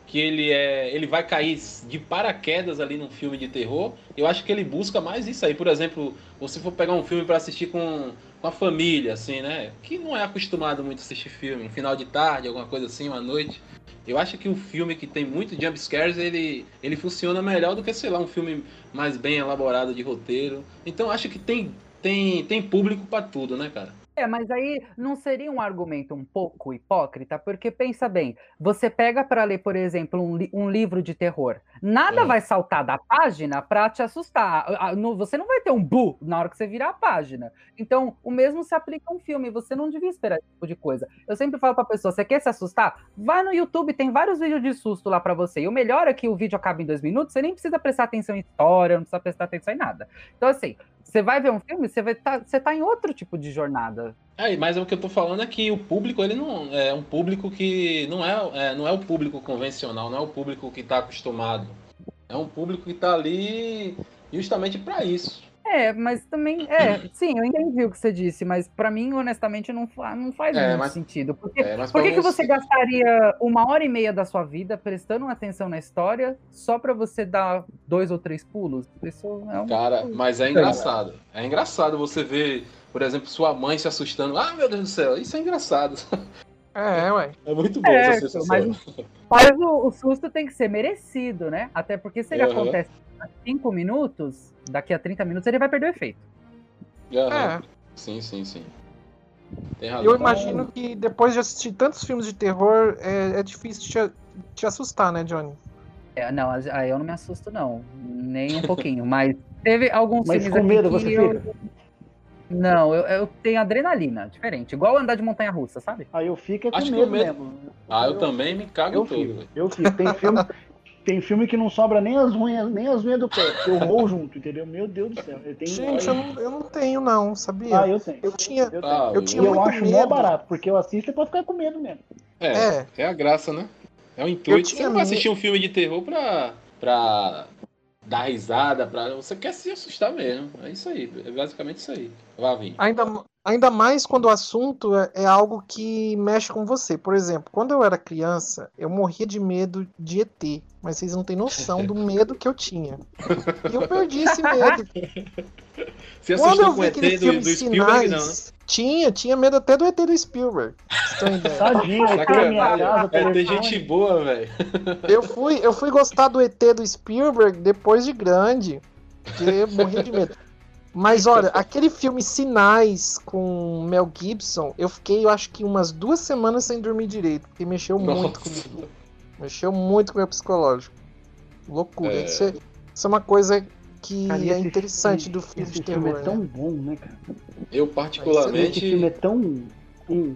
que ele é. ele vai cair de paraquedas ali num filme de terror, eu acho que ele busca mais isso aí. Por exemplo, você for pegar um filme para assistir com, com a família, assim, né? Que não é acostumado muito a assistir filme, um final de tarde, alguma coisa assim, uma noite. Eu acho que um filme que tem muito jump scares, ele, ele funciona melhor do que, sei lá, um filme mais bem elaborado de roteiro. Então acho que tem, tem, tem público para tudo, né, cara? É, mas aí não seria um argumento um pouco hipócrita? Porque pensa bem, você pega para ler, por exemplo, um, li um, livro de terror. Nada é. vai saltar da página para te assustar. Você não vai ter um bu na hora que você virar a página. Então, o mesmo se aplica a um filme. Você não devia esperar esse tipo de coisa. Eu sempre falo para pessoa: você quer se assustar? Vai no YouTube, tem vários vídeos de susto lá para você. E o melhor é que o vídeo acaba em dois minutos, você nem precisa prestar atenção em história, não precisa prestar atenção em nada. Então, assim, você vai ver um filme, você vai tá, você tá em outro tipo de jornada. É, mas o que eu tô falando é que o público, ele não é um público que não é, é não é o público convencional, não é o público que está acostumado. É um público que está ali justamente para isso. É, mas também. É, sim, eu entendi o que você disse, mas para mim, honestamente, não, não faz é, muito mas, sentido. Porque, é, por que, que você gastaria uma hora e meia da sua vida prestando atenção na história só para você dar dois ou três pulos? Isso é um. Cara, mas é engraçado. É engraçado você ver, por exemplo, sua mãe se assustando. Ah, meu Deus do céu, isso é engraçado. [LAUGHS] É, ué. É muito bom é, essa Mas, mas o, o, susto tem que ser merecido, né? Até porque se ele uhum. acontece há 5 minutos, daqui a 30 minutos ele vai perder o efeito. Uhum. É. Sim, sim, sim. Eu imagino que depois de assistir tantos filmes de terror, é, é difícil te, te, assustar, né, Johnny? É, não, aí eu não me assusto, não. Nem um pouquinho. mas teve alguns mas filmes com medo você eu... fica? Não, eu, eu, tenho adrenalina, diferente. Igual andar de montanha russa, sabe? Aí eu fico com Acho medo, medo mesmo. Ah, eu, eu também me cago eu todo. Fico, eu fico. Tem filme, tem filme que não sobra nem as unhas, nem as unhas do pé, eu vou junto, entendeu? Meu Deus do céu. Tenho... Gente, eu não, eu não, tenho, não, sabia? Ah, eu tenho. Eu tinha. Eu, ah, eu, tinha eu acho mó barato, porque eu assisto é pra ficar com medo mesmo. É, é, é a graça, né? É o intuito. Você não vai assistir um filme de terror pra, pra dar risada, pra... você quer se assustar mesmo. É isso aí, é basicamente isso aí. Vá vir. Ainda, Ainda mais quando o assunto é, é, algo que mexe com você. Por exemplo, quando eu era criança, eu morria de medo de ET. Mas vocês não têm noção do [LAUGHS] medo que eu tinha. E eu perdi esse medo. [LAUGHS] Você quando eu vi aquele filme do, do Sinais, não, né? Tinha, tinha medo até do ET do Spielberg. [LAUGHS] Tadinho, é, tem gente boa, velho. Eu fui, eu fui gostar do ET do Spielberg depois de grande. Porque eu morria de medo. Mas olha, aquele filme Sinais com Mel Gibson, eu fiquei, eu acho que umas duas semanas sem dormir direito, porque mexeu Nossa. muito comigo. Mexeu muito com o meu psicológico. Loucura. É... Isso, é, isso, é, uma coisa que cara, é interessante filme, do filme de terror. Filme é tão né? bom, né, cara? Eu particularmente. Esse filme é tão. Hum.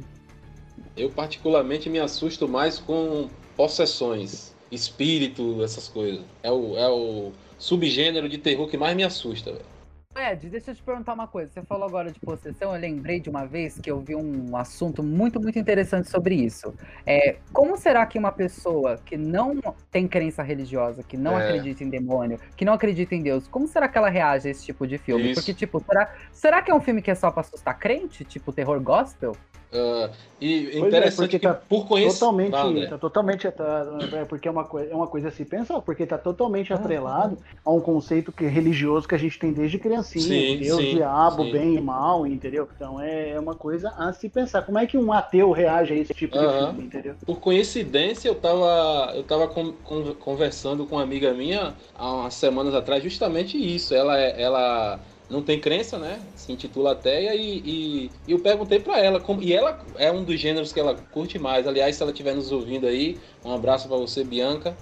Eu particularmente me assusto mais com possessões, espírito, essas coisas. É o, é o subgênero de terror que mais me assusta, velho. Ed, deixa eu te perguntar uma coisa. Você falou agora de possessão, eu lembrei de uma vez que eu vi um assunto muito, muito interessante sobre isso. É, como será que uma pessoa que não tem crença religiosa, que não é. acredita em demônio, que não acredita em Deus, como será que ela reage a esse tipo de filme? Isso. Porque, tipo, será, será que é um filme que é só pra assustar crente? Tipo, terror gospel? Uh, e pois é, interessante é, que tá por conhecer totalmente, ah, tá totalmente é, porque é uma coisa é uma coisa a se pensar porque está totalmente ah, atrelado a um conceito que religioso que a gente tem desde criancinha sim, Deus sim, diabo sim. bem e mal entendeu? Então é, é uma coisa a se pensar. Como é que um ateu reage a esse tipo de filme entendeu? Por coincidência eu estava eu tava com, com, conversando com uma amiga minha há umas semanas atrás justamente isso. Ela é, ela não tem crença, né? Se intitula ateia e, e, e eu perguntei para ela como e ela é um dos gêneros que ela curte mais. Aliás, se ela estiver nos ouvindo aí, um abraço para você, Bianca.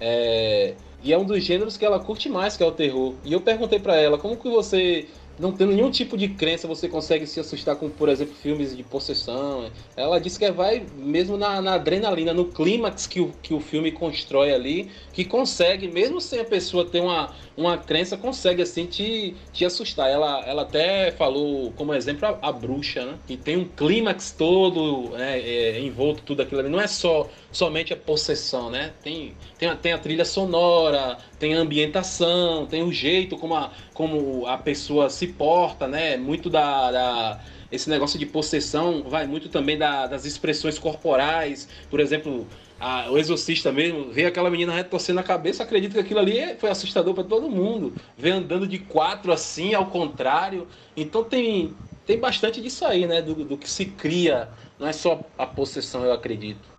É, e é um dos gêneros que ela curte mais, que é o terror. E eu perguntei para ela como que você não tendo nenhum tipo de crença, você consegue se assustar com, por exemplo, filmes de possessão. Ela disse que vai mesmo na, na adrenalina, no clímax que o, que o filme constrói ali, que consegue, mesmo sem a pessoa ter uma, uma crença, consegue assim te, te assustar. Ela, ela até falou como exemplo a, a bruxa, né? Que tem um clímax todo é, é, envolto tudo aquilo ali. Não é só somente a possessão, né? Tem, tem, a, tem a trilha sonora, tem a ambientação, tem o jeito como a, como a pessoa se porta, né? Muito da, da esse negócio de possessão vai muito também da, das expressões corporais. Por exemplo, o exorcista mesmo, vê aquela menina retorcendo a cabeça, acredita que aquilo ali foi assustador para todo mundo. Vê andando de quatro assim, ao contrário. Então tem tem bastante disso aí, né? Do, do que se cria. Não é só a possessão, eu acredito.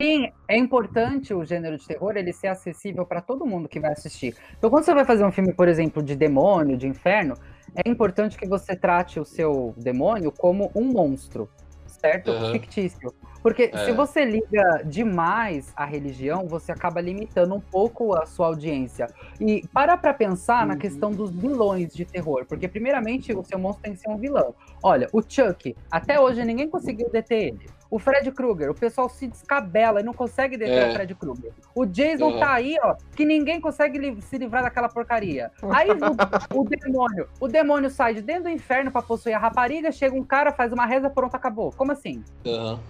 Sim, é importante o gênero de terror ele ser acessível para todo mundo que vai assistir. Então, quando você vai fazer um filme, por exemplo, de demônio, de inferno, é importante que você trate o seu demônio como um monstro, certo? Uhum. Fictício. Porque É. se você liga demais à religião, você acaba limitando um pouco a sua audiência. E para pra pensar na Uhum. questão dos vilões de terror. Porque, primeiramente, o seu monstro tem que ser um vilão. Olha, o Chuck, até hoje ninguém conseguiu deter ele. O Fred Krueger, o pessoal se descabela e não consegue deter É. o Fred Krueger. O Jason Uhum. tá aí, ó, que ninguém consegue li- se livrar daquela porcaria. Aí o, o demônio, o demônio sai de dentro do inferno pra possuir a rapariga, chega um cara, faz uma reza, pronto, acabou. Como assim? Aham,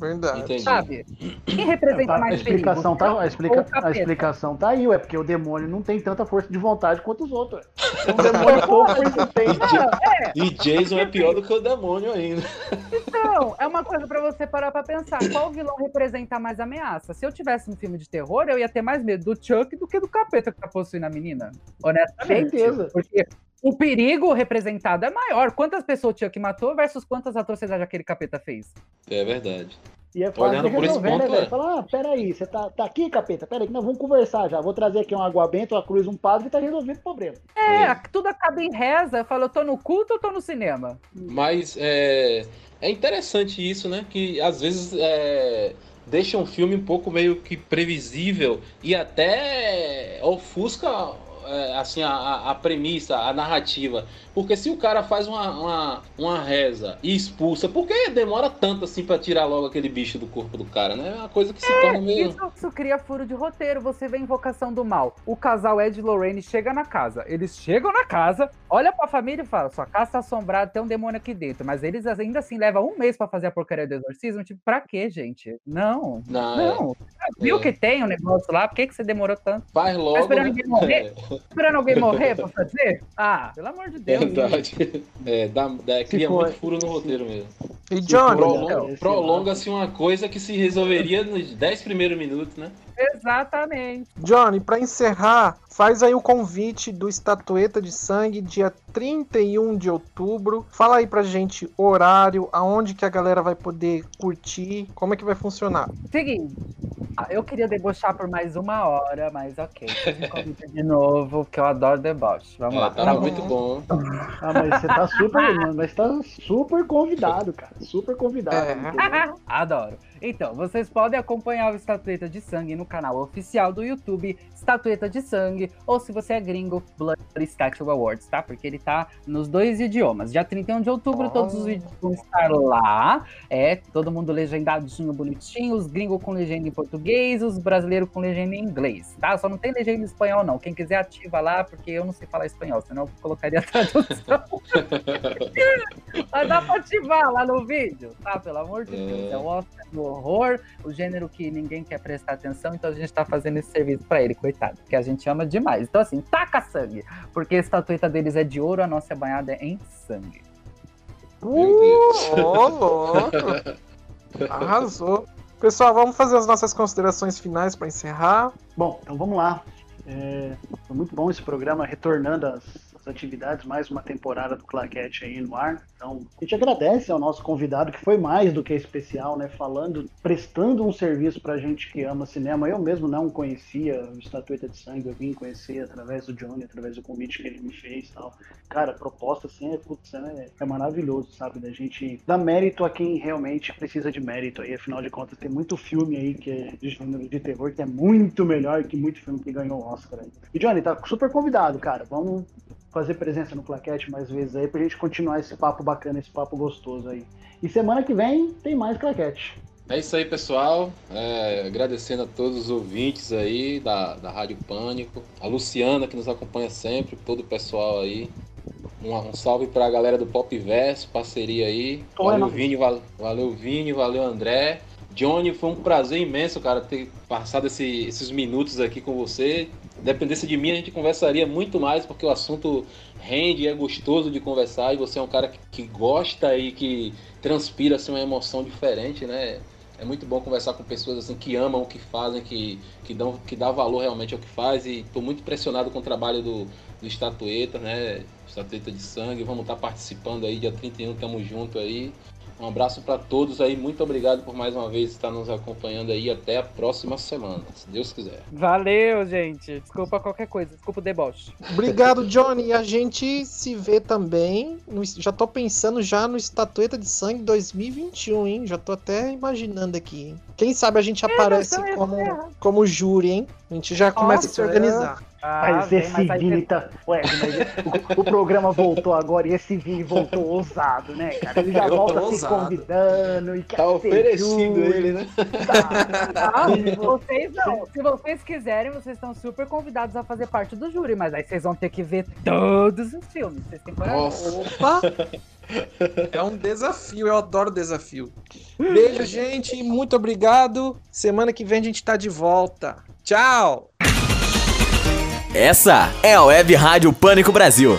Verdade. entendi. Sabe? Quem representa a, mais explicação perigo? tá, a, explica- o a explicação tá aí, ué, porque o demônio não tem tanta força de vontade quanto os outros. ué. É [LAUGHS] um demônio pouco persistente. E Jason é pior do que o demônio ainda. Então, é uma coisa pra você parar pra pensar. Qual vilão representa mais ameaça? Se eu tivesse um filme de terror, eu ia ter mais medo do Chuck do que do capeta que tá possuindo a menina. Honestamente. Certeza. Porque o perigo representado é maior. Quantas pessoas o Chuck matou versus quantas atrocidades aquele capeta fez? É verdade. E é fácil Olhando por esse né, ponto, velho? é. Falar, ah, peraí, você tá, tá aqui, capeta? Peraí, que nós vamos conversar já. Vou trazer aqui uma água benta, uma cruz, um padre e tá resolvido o problema. É, É. tudo acaba em reza. Eu falo, eu tô no culto ou tô no cinema? Mas é, é interessante isso, né? Que às vezes é, deixa um filme um pouco meio que previsível e até ofusca assim, a- a, a premissa, a narrativa. Porque se o cara faz uma, uma, uma reza e expulsa, por que demora tanto assim pra tirar logo aquele bicho do corpo do cara, né? É uma coisa que se torna meio. Isso, isso cria furo de roteiro. Você vê Invocação do Mal. O casal Ed e Lorraine chega na casa. Eles chegam na casa, olha pra família e fala: sua casa tá assombrada, tem um demônio aqui dentro. Mas eles ainda assim levam um mês pra fazer a porcaria do exorcismo. Tipo, pra quê, gente? Não. Não, é. Não. Viu É. que tem um negócio lá? Por que, que você demorou tanto? Faz logo. esperando né? ninguém morrer? Esperando alguém [LAUGHS] morrer pra fazer? Ah, pelo amor de É, Deus. Verdade. É, dá, dá- cria for- muito furo no roteiro mesmo. E Johnny, Prolonga- esse Prolonga-se uma coisa que se resolveria nos 10 primeiros minutos, né? Exatamente. Johnny, pra encerrar, faz aí o convite do Estatueta de Sangue, dia 31 de outubro. Fala aí pra gente horário, aonde que a galera vai poder curtir, como é que vai funcionar. Seguinte, ah, eu queria debochar por mais uma hora, mas ok. De novo, porque eu adoro deboche. Vamos É, lá. tava Tá bom. muito bom. Ah, mas você tá super, mano, mas tá super convidado, cara. Super convidado. É. Adoro. Então, vocês podem acompanhar o Estatueta de Sangue no canal oficial do YouTube, Estatueta de Sangue, ou se você é gringo, Blood Statue Awards, tá? Porque ele tá nos dois idiomas. Dia 31 de outubro, Oh. todos os vídeos vão estar lá. É, todo mundo legendadinho, bonitinho, os gringos com legenda em português, os brasileiros com legenda em inglês, tá? Só não tem legenda em espanhol, não. Quem quiser ativa lá, porque eu não sei falar espanhol, senão eu colocaria a tradução. [LAUGHS] Mas dá pra ativar lá no vídeo, tá? Pelo amor de É. Deus. É o Oscar do horror, o gênero que ninguém quer prestar atenção, então a gente tá fazendo esse serviço pra ele, coitado. Porque a gente ama demais. Então, assim, taca sangue. Porque a estatueta deles é de ouro, a nossa é banhada em sangue. Meu Deus. Ô, louco! Arrasou. Pessoal, vamos fazer as nossas considerações finais pra encerrar. Bom, então vamos lá. É, foi muito bom esse programa, retornando às atividades, mais uma temporada do Claquete aí no ar. Então, a gente agradece ao nosso convidado, que foi mais do que especial, né? Falando, prestando um serviço pra gente que ama cinema. Eu mesmo não conhecia o Estatueta de Sangue, eu vim conhecer através do Johnny, através do convite que ele me fez e tal. Cara, proposta assim é, putz, é, é maravilhoso, sabe? Da gente dar mérito a quem realmente precisa de mérito aí. Afinal de contas, tem muito filme aí que é de gênero de terror que é muito melhor que muito filme que ganhou Oscar. Aí. E Johnny, tá super convidado, cara. Vamos fazer presença no Claquete mais vezes aí pra gente continuar esse papo bacana, esse papo gostoso aí. E semana que vem tem mais Claquete. É isso aí, pessoal. É, agradecendo a todos os ouvintes aí da, da Rádio Pânico. A Luciana, que nos acompanha sempre, todo o pessoal aí. Um, um salve pra galera do Pop Verso, parceria aí. Oi, Valeu. Vini, val- valeu, Vini, valeu, André. Johnny, foi um prazer imenso, cara, ter passado esse- esses minutos aqui com você. Dependesse de mim, a gente conversaria muito mais, porque o assunto rende é gostoso de conversar. E você é um cara que, que gosta e que transpira assim, uma emoção diferente, né? É muito bom conversar com pessoas assim que amam o que fazem, que, que, dão, que dá valor realmente ao que faz. E estou muito impressionado com o trabalho do, do Estatueta, né? Estatueta de Sangue. Vamos estar participando aí, dia 31, tamo junto aí. Um abraço para todos aí, muito obrigado por mais uma vez estar nos acompanhando aí. Até a próxima semana, se Deus quiser. Valeu, gente. Desculpa qualquer coisa, desculpa o deboche. Obrigado, Johnny. E a gente se vê também. No, já tô pensando já no Estatueta de Sangue 2021, hein? Já tô até imaginando aqui, hein? Quem sabe a gente aparece é como, certo. como júri, hein? A gente já começa a se Nossa, organizar. Ah, Mas esse mas Vini tá. Ué, mas o, o programa voltou agora e esse Vini voltou ousado, né, cara? Ele já Eu volta se ousado. convidando e quer Tá oferecido júri. ele, né? Tá. Ah, vocês não. Se vocês quiserem, vocês estão super convidados a fazer parte do júri, mas aí vocês vão ter que ver todos os filmes. Vocês têm coragem? Nossa. Opa! [LAUGHS] É um desafio, eu adoro desafio. Beijo, gente, e muito obrigado. Semana que vem a gente tá de volta. Tchau! Essa é a Web Rádio Pânico Brasil.